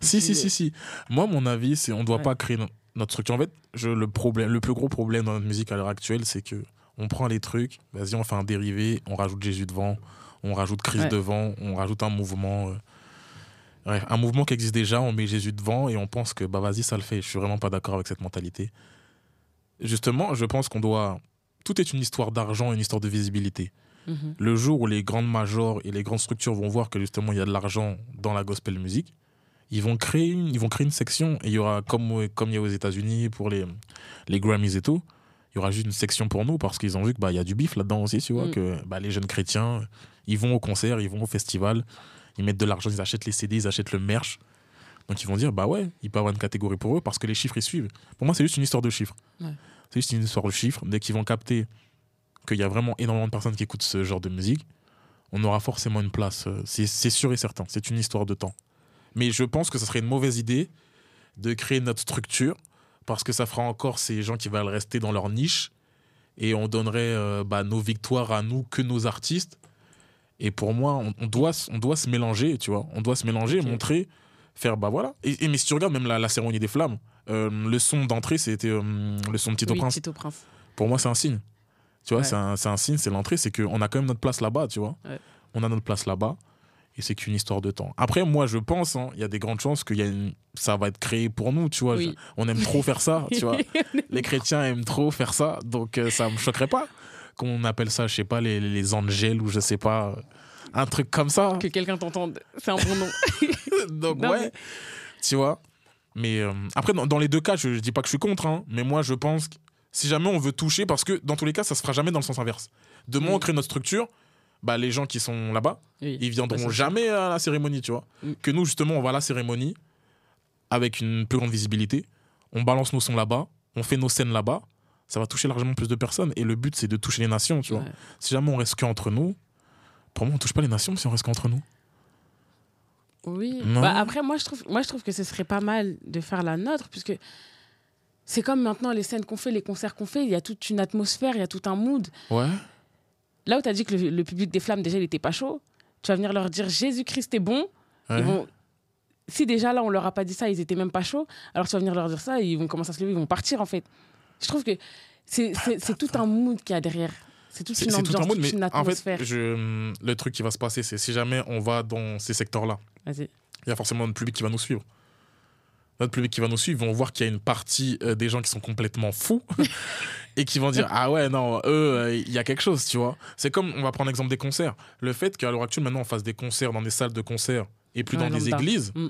Si, si, si, si. Moi, mon avis, c'est on ne doit pas créer notre structure. En fait, je, le, problème, le plus gros problème dans notre musique à l'heure actuelle, c'est que on prend les trucs, vas-y, on fait un dérivé, on rajoute Jésus devant, on rajoute Christ devant, on rajoute un mouvement. Euh, un mouvement qui existe déjà, on met Jésus devant et on pense que bah vas-y, ça le fait. Je suis vraiment pas d'accord avec cette mentalité. Justement, je pense qu'on doit. Tout est une histoire d'argent, une histoire de visibilité. Mhm. Le jour où les grandes majors et les grandes structures vont voir que justement il y a de l'argent dans la gospel music, ils vont créer une, ils vont créer une section et il y aura comme comme il y a aux États-Unis pour les les Grammys et tout, il y aura juste une section pour nous parce qu'ils ont vu que bah il y a du bif là-dedans aussi, tu vois, mm. que bah, les jeunes chrétiens, ils vont au concert, ils vont au festival, ils mettent de l'argent, ils achètent les CD, ils achètent le merch. Donc ils vont dire bah ouais, il peut y avoir une catégorie pour eux parce que les chiffres ils suivent. Pour moi, c'est juste une histoire de chiffres. C'est juste une histoire de chiffres. Dès qu'ils vont capter qu'il y a vraiment énormément de personnes qui écoutent ce genre de musique, on aura forcément une place. Euh, c'est sûr et certain. C'est une histoire de temps. Mais je pense que ce serait une mauvaise idée de créer notre structure parce que ça fera encore ces gens qui veulent rester dans leur niche et on donnerait euh, bah, nos victoires à nous que nos artistes. Et pour moi, on, doit, on doit se mélanger, tu vois. On doit se mélanger, montrer, faire, bah voilà. Et, mais si tu regardes même la, cérémonie des flammes, euh, le son d'entrée, c'était le son de Tito Prince.
Prince.
Pour moi, c'est un signe. Tu vois, c'est un, signe, c'est l'entrée, c'est qu'on a quand même notre place là-bas, tu vois. On a notre place là-bas et c'est qu'une histoire de temps. Après, moi, je pense, hein, il y a des grandes chances que y a ça va être créé pour nous, tu vois. On aime trop faire ça, tu vois. les chrétiens aiment trop faire ça, donc euh, ça me choquerait pas qu'on appelle ça, je sais pas, les, les angels ou je sais pas, euh, un truc comme ça.
Que quelqu'un t'entende, c'est un bon nom.
donc, ouais, tu vois. Mais euh, après, dans, les deux cas, je, je dis pas que je suis contre, hein, mais moi, je pense que si jamais on veut toucher, parce que dans tous les cas, ça se fera jamais dans le sens inverse. Demain, on crée notre structure, bah, les gens qui sont là-bas, ils viendront jamais à la cérémonie, tu vois. Mm. Que nous, justement, on va à la cérémonie avec une plus grande visibilité, on balance nos sons là-bas, on fait nos scènes là-bas, ça va toucher largement plus de personnes. Et le but, c'est de toucher les nations, tu vois. Si jamais on reste qu'entre nous, pour moi, on touche pas les nations si on reste qu'entre nous.
Oui. Bah, après, moi je, trouve, moi, je trouve que ce serait pas mal de faire la nôtre, puisque c'est comme maintenant les scènes qu'on fait, les concerts qu'on fait, il y a toute une atmosphère, il y a tout un mood.
Ouais.
Là où tu as dit que le, public des flammes, déjà, il n'était pas chaud, tu vas venir leur dire Jésus-Christ est bon. Ils vont... Si déjà là, on leur a pas dit ça, ils étaient même pas chauds, alors tu vas venir leur dire ça, ils vont commencer à se lever, ils vont partir en fait. Je trouve que c'est tout un mood qu'il y a derrière. C'est toute une ambiance, tout un mood, une atmosphère.
En fait, je, le truc qui va se passer, c'est si jamais on va dans ces secteurs-là, il y a forcément un public qui va nous suivre notre public qui va nous suivre vont voir qu'il y a une partie euh, des gens qui sont complètement fous et qui vont dire ah ouais non eux euh, il y a quelque chose tu vois. C'est comme on va prendre l'exemple des concerts. Le fait qu'à l'heure actuelle maintenant on fasse des concerts dans des salles de concert et plus dans des églises mm.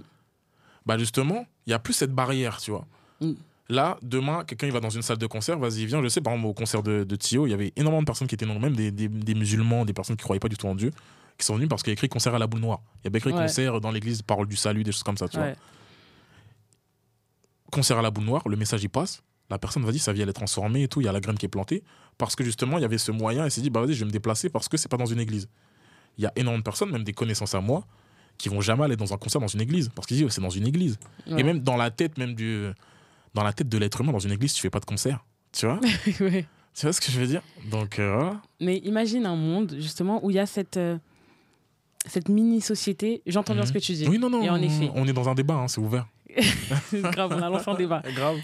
bah justement il y a plus cette barrière tu vois. Mm. là demain quelqu'un il va dans une salle de concert vas-y viens je sais par exemple au concert de, de Thio il y avait énormément de personnes qui étaient non même des, des, musulmans des personnes qui croyaient pas du tout en Dieu qui sont venus parce qu'il y a écrit concert à la boule noire. Il y avait écrit concert dans l'église parole du salut des choses comme ça tu vois concert à la boule noire, le message y passe. La personne, vas-y, sa vie, elle est transformée et tout, il y a la graine qui est plantée. Parce que justement, il y avait ce moyen, elle s'est dit, bah vas-y, je vais me déplacer parce que c'est pas dans une église. Il y a énormément de personnes, même des connaissances à moi, qui vont jamais aller dans un concert dans une église. Parce qu'ils disent, oh, c'est dans une église.
Ouais.
Et même dans la tête, même du. Dans la tête de l'être humain, dans une église, tu fais pas de concert. Tu vois?
Ouais.
Tu vois ce que je veux dire? Donc, euh, voilà.
Mais imagine un monde, justement, où il y a cette, euh, cette mini-société. J'entends bien
Mhm.
ce que tu dis.
Oui, non, non.
Et en effet.
On est dans un débat, hein, c'est ouvert.
Grave, on a lancé un débat.
Grave.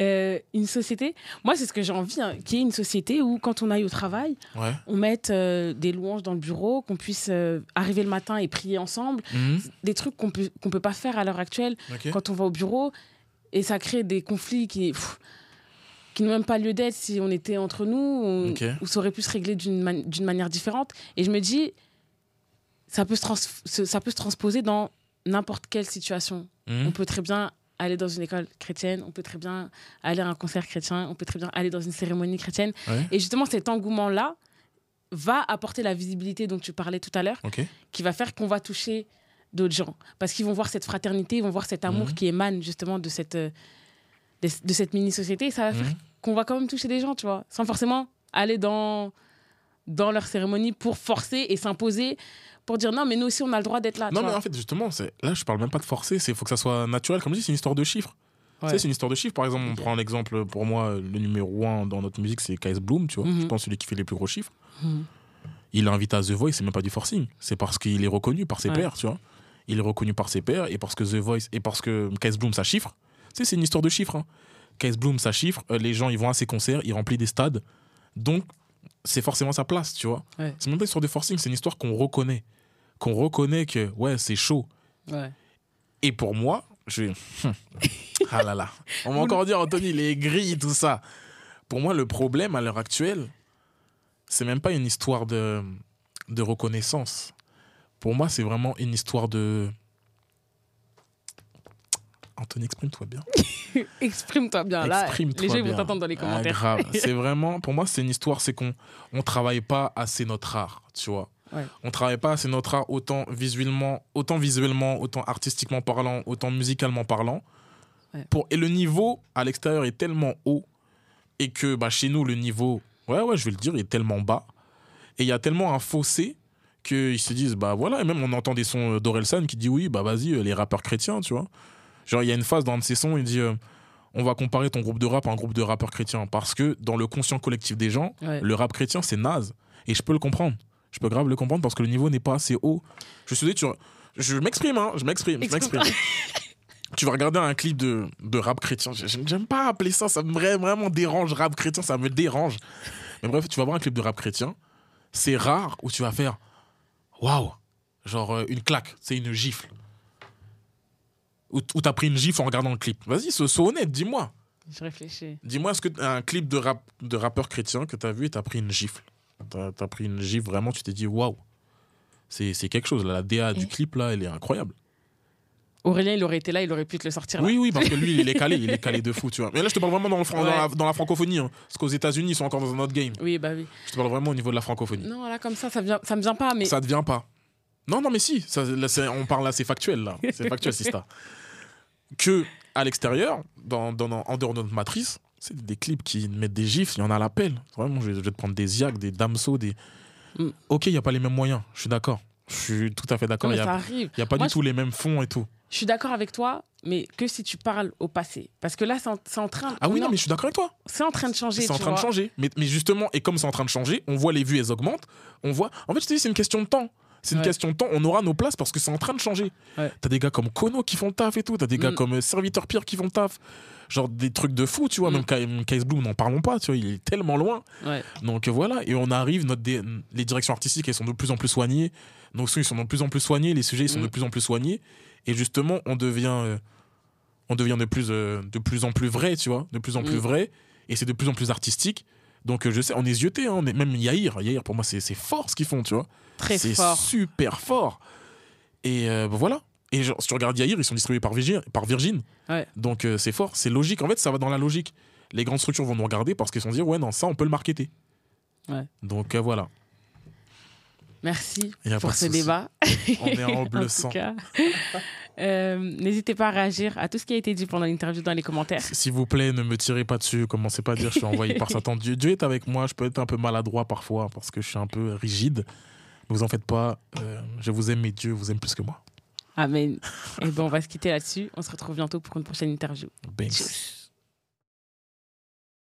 Euh, une société, moi, c'est ce que j'ai envie, hein, qu'il y ait une société où, quand on aille au travail,
Ouais.
on mette euh, des louanges dans le bureau, qu'on puisse euh, arriver le matin et prier ensemble.
Mhm.
Des trucs qu'on peut, qu'on peut pas faire à l'heure actuelle quand on va au bureau. Et ça crée des conflits qui. pff, qui n'ont même pas lieu d'être si on était entre nous, ou,
Ok.
ou ça aurait pu se régler d'une man- d'une manière différente. Et je me dis, ça peut se- ça peut se transposer dans n'importe quelle situation.
Mhm.
On peut très bien aller dans une école chrétienne, on peut très bien aller à un concert chrétien, on peut très bien aller dans une cérémonie chrétienne.
Ouais.
Et justement, cet engouement-là va apporter la visibilité dont tu parlais tout à l'heure, qui va faire qu'on va toucher d'autres gens. Parce qu'ils vont voir cette fraternité, ils vont voir cet amour
Mhm.
qui émane justement de cette, euh, de, de cette mini-société. Et ça va faire
Mhm.
qu'on va quand même toucher des gens, tu vois, sans forcément aller dans, dans leur cérémonie pour forcer et s'imposer, pour dire non, mais nous aussi, on a le droit d'être là.
Non, mais
vois.
en fait, justement, c'est- là, je parle même pas de forcer, il faut que ça soit naturel. Comme je dis, c'est une histoire de chiffres. Tu
Ouais.
sais, c'est une histoire de chiffres. Par exemple, on prend l'exemple, pour moi, le numéro un dans notre musique, c'est KS Bloom, tu vois.
Mhm.
Je pense celui qui fait les plus gros chiffres.
Mhm.
Il est invité à The Voice, c'est même pas du forcing. C'est parce qu'il est reconnu par ses
Ouais.
pairs, tu vois. Il est reconnu par ses pairs et parce que The Voice et parce que KS Bloom, ça chiffre. Tu sais, c'est une histoire de chiffres. Hein. KS Bloom, ça chiffre. euh, les gens, ils vont à ses concerts, ils remplissent des stades. Donc, c'est forcément sa place, tu vois.
Ouais.
C'est même pas une histoire de forcing, c'est une histoire qu'on reconnaît. Qu'on reconnaît que, ouais, c'est chaud.
Ouais.
Et pour moi, je vais. ah là là. On va encore dire, Anthony, les grilles, tout ça. Pour moi, le problème à l'heure actuelle, c'est même pas une histoire de, de reconnaissance. Pour moi, c'est vraiment une histoire de. Anthony, exprime-toi bien.
Exprime-toi bien. Là,
Exprime-toi
les gens ils vont
bien.
t'entendre dans les
Ah,
commentaires.
grave. C'est vraiment, pour moi, c'est une histoire, c'est qu'on on travaille pas assez notre art, tu vois.
Ouais.
On travaille pas assez notre art autant visuellement, autant visuellement, autant artistiquement parlant, autant musicalement parlant.
Ouais.
Pour, et le niveau à l'extérieur est tellement haut et que bah, chez nous, le niveau, ouais, ouais, je vais le dire, est tellement bas. Et il y a tellement un fossé qu'ils se disent, bah voilà, et même on entend des sons d'Orelsan qui dit, oui, bah vas-y, euh, les rappeurs chrétiens, tu vois. Genre, il y a une phase dans un de ses sons, il dit, euh, on va comparer ton groupe de rap à un groupe de rappeurs chrétiens. Parce que dans le conscient collectif des gens,
Ouais.
le rap chrétien, c'est naze. Et je peux le comprendre. Je peux grave le comprendre parce que le niveau n'est pas assez haut. Je suis tu... je m'exprime, hein, je m'exprime, je
Exprime.
m'exprime. tu vas regarder un clip de, de rap chrétien. J'aime pas appeler ça, ça me vra- vraiment dérange. Rap chrétien, ça me dérange. Mais bref, tu vas voir un clip de rap chrétien. C'est rare où tu vas faire waouh, genre euh, une claque, c'est une gifle. Ou ou t'as pris une gifle en regardant le clip. Vas-y, sois sois honnête, dis-moi.
Je réfléchis.
Dis-moi, est-ce que un clip de, rap, de rappeur chrétien que t'as vu et t'as pris une gifle? T'as as pris une gifle, vraiment, tu t'es dit waouh. C'est c'est quelque chose, la DA du clip, là, elle est incroyable.
Aurélien, il aurait été là, il aurait pu te le sortir. là.
Oui, oui, parce que lui, il est calé, il est calé de fou, tu vois. Mais là, je te parle vraiment dans, le fran-
Ouais.
dans, la, dans la francophonie. hein. parce qu'aux États-Unis, ils sont encore dans un autre game.
Oui, bah oui.
Je te parle vraiment au niveau de la francophonie.
Non, là, comme ça, ça, vient, ça me vient pas, mais.
Ça ne vient pas. Non, non, mais si. Ça, là, c'est- on parle là, c'est factuel, là. C'est factuel, Sista. Que à l'extérieur, dans, en dehors de notre matrice, c'est des clips qui mettent des gifs, il y en a à l'appel. Vraiment, je vais, je vais te prendre des Ziac, des Damso, des.
Mm.
Ok, il n'y a pas les mêmes moyens, je suis d'accord. Je suis tout à fait d'accord. Il n'y
ça
a,
arrive.
il y a pas
Moi,
du tout les mêmes fonds et tout.
Je suis d'accord avec toi, mais que si tu parles au passé. Parce que là, c'est en, train.
Ah oui, non, mais je suis d'accord avec toi.
C'est en train de changer.
C'est en train de changer. Mais, mais justement, et comme c'est en train de changer, on voit les vues, elles augmentent. On voit. En fait, je te dis, c'est une question de temps. C'est une
Ouais.
question de temps. On aura nos places parce que c'est en train de changer.
Ouais.
T'as des gars comme Kono qui font le taf et tout. T'as des gars
Mm.
comme euh, Serviteur Pierre qui font le taf. Genre des trucs de fou, tu vois.
Mm.
Même Kais Bloom, n'en parlons pas, tu vois. Il est tellement loin.
Ouais.
Donc euh, voilà. Et on arrive, notre dé- les directions artistiques, elles sont de plus en plus soignées. Nos sons, ils sont de plus en plus soignés. Les sujets, ils sont
Mm.
de plus en plus soignés. Et justement, on devient. euh, on devient de plus, euh, de plus en plus vrai, tu vois, de plus en plus
Mm.
vrai, et c'est de plus en plus artistique. Donc je sais, on est zioté, hein, on est, même Yair, Yair pour moi c'est c'est fort ce qu'ils font, tu vois.
Très
C'est
fort.
super fort. Et euh, bah, voilà. Et genre, si tu regardes Yair, ils sont distribués par Virgin. Par Virgin.
Ouais.
Donc euh, c'est fort, c'est logique. En fait, ça va dans la logique. Les grandes structures vont nous regarder parce qu'ils vont dire, ouais, non, ça, on peut le marketer.
Ouais.
Donc euh, voilà.
Merci pour ce débat.
On est en bleu
en
sang.
Euh, n'hésitez pas à réagir à tout ce qui a été dit pendant l'interview dans les commentaires.
S'il vous plaît, ne me tirez pas dessus. Commencez pas à dire que je suis envoyé par Satan. Dieu, Dieu est avec moi. Je peux être un peu maladroit parfois parce que je suis un peu rigide. Ne vous en faites pas. Euh, je vous aime, mais Dieu vous aime plus que moi.
Amen. Et bon, on va se quitter là-dessus. On se retrouve bientôt pour une prochaine interview.
Thanks.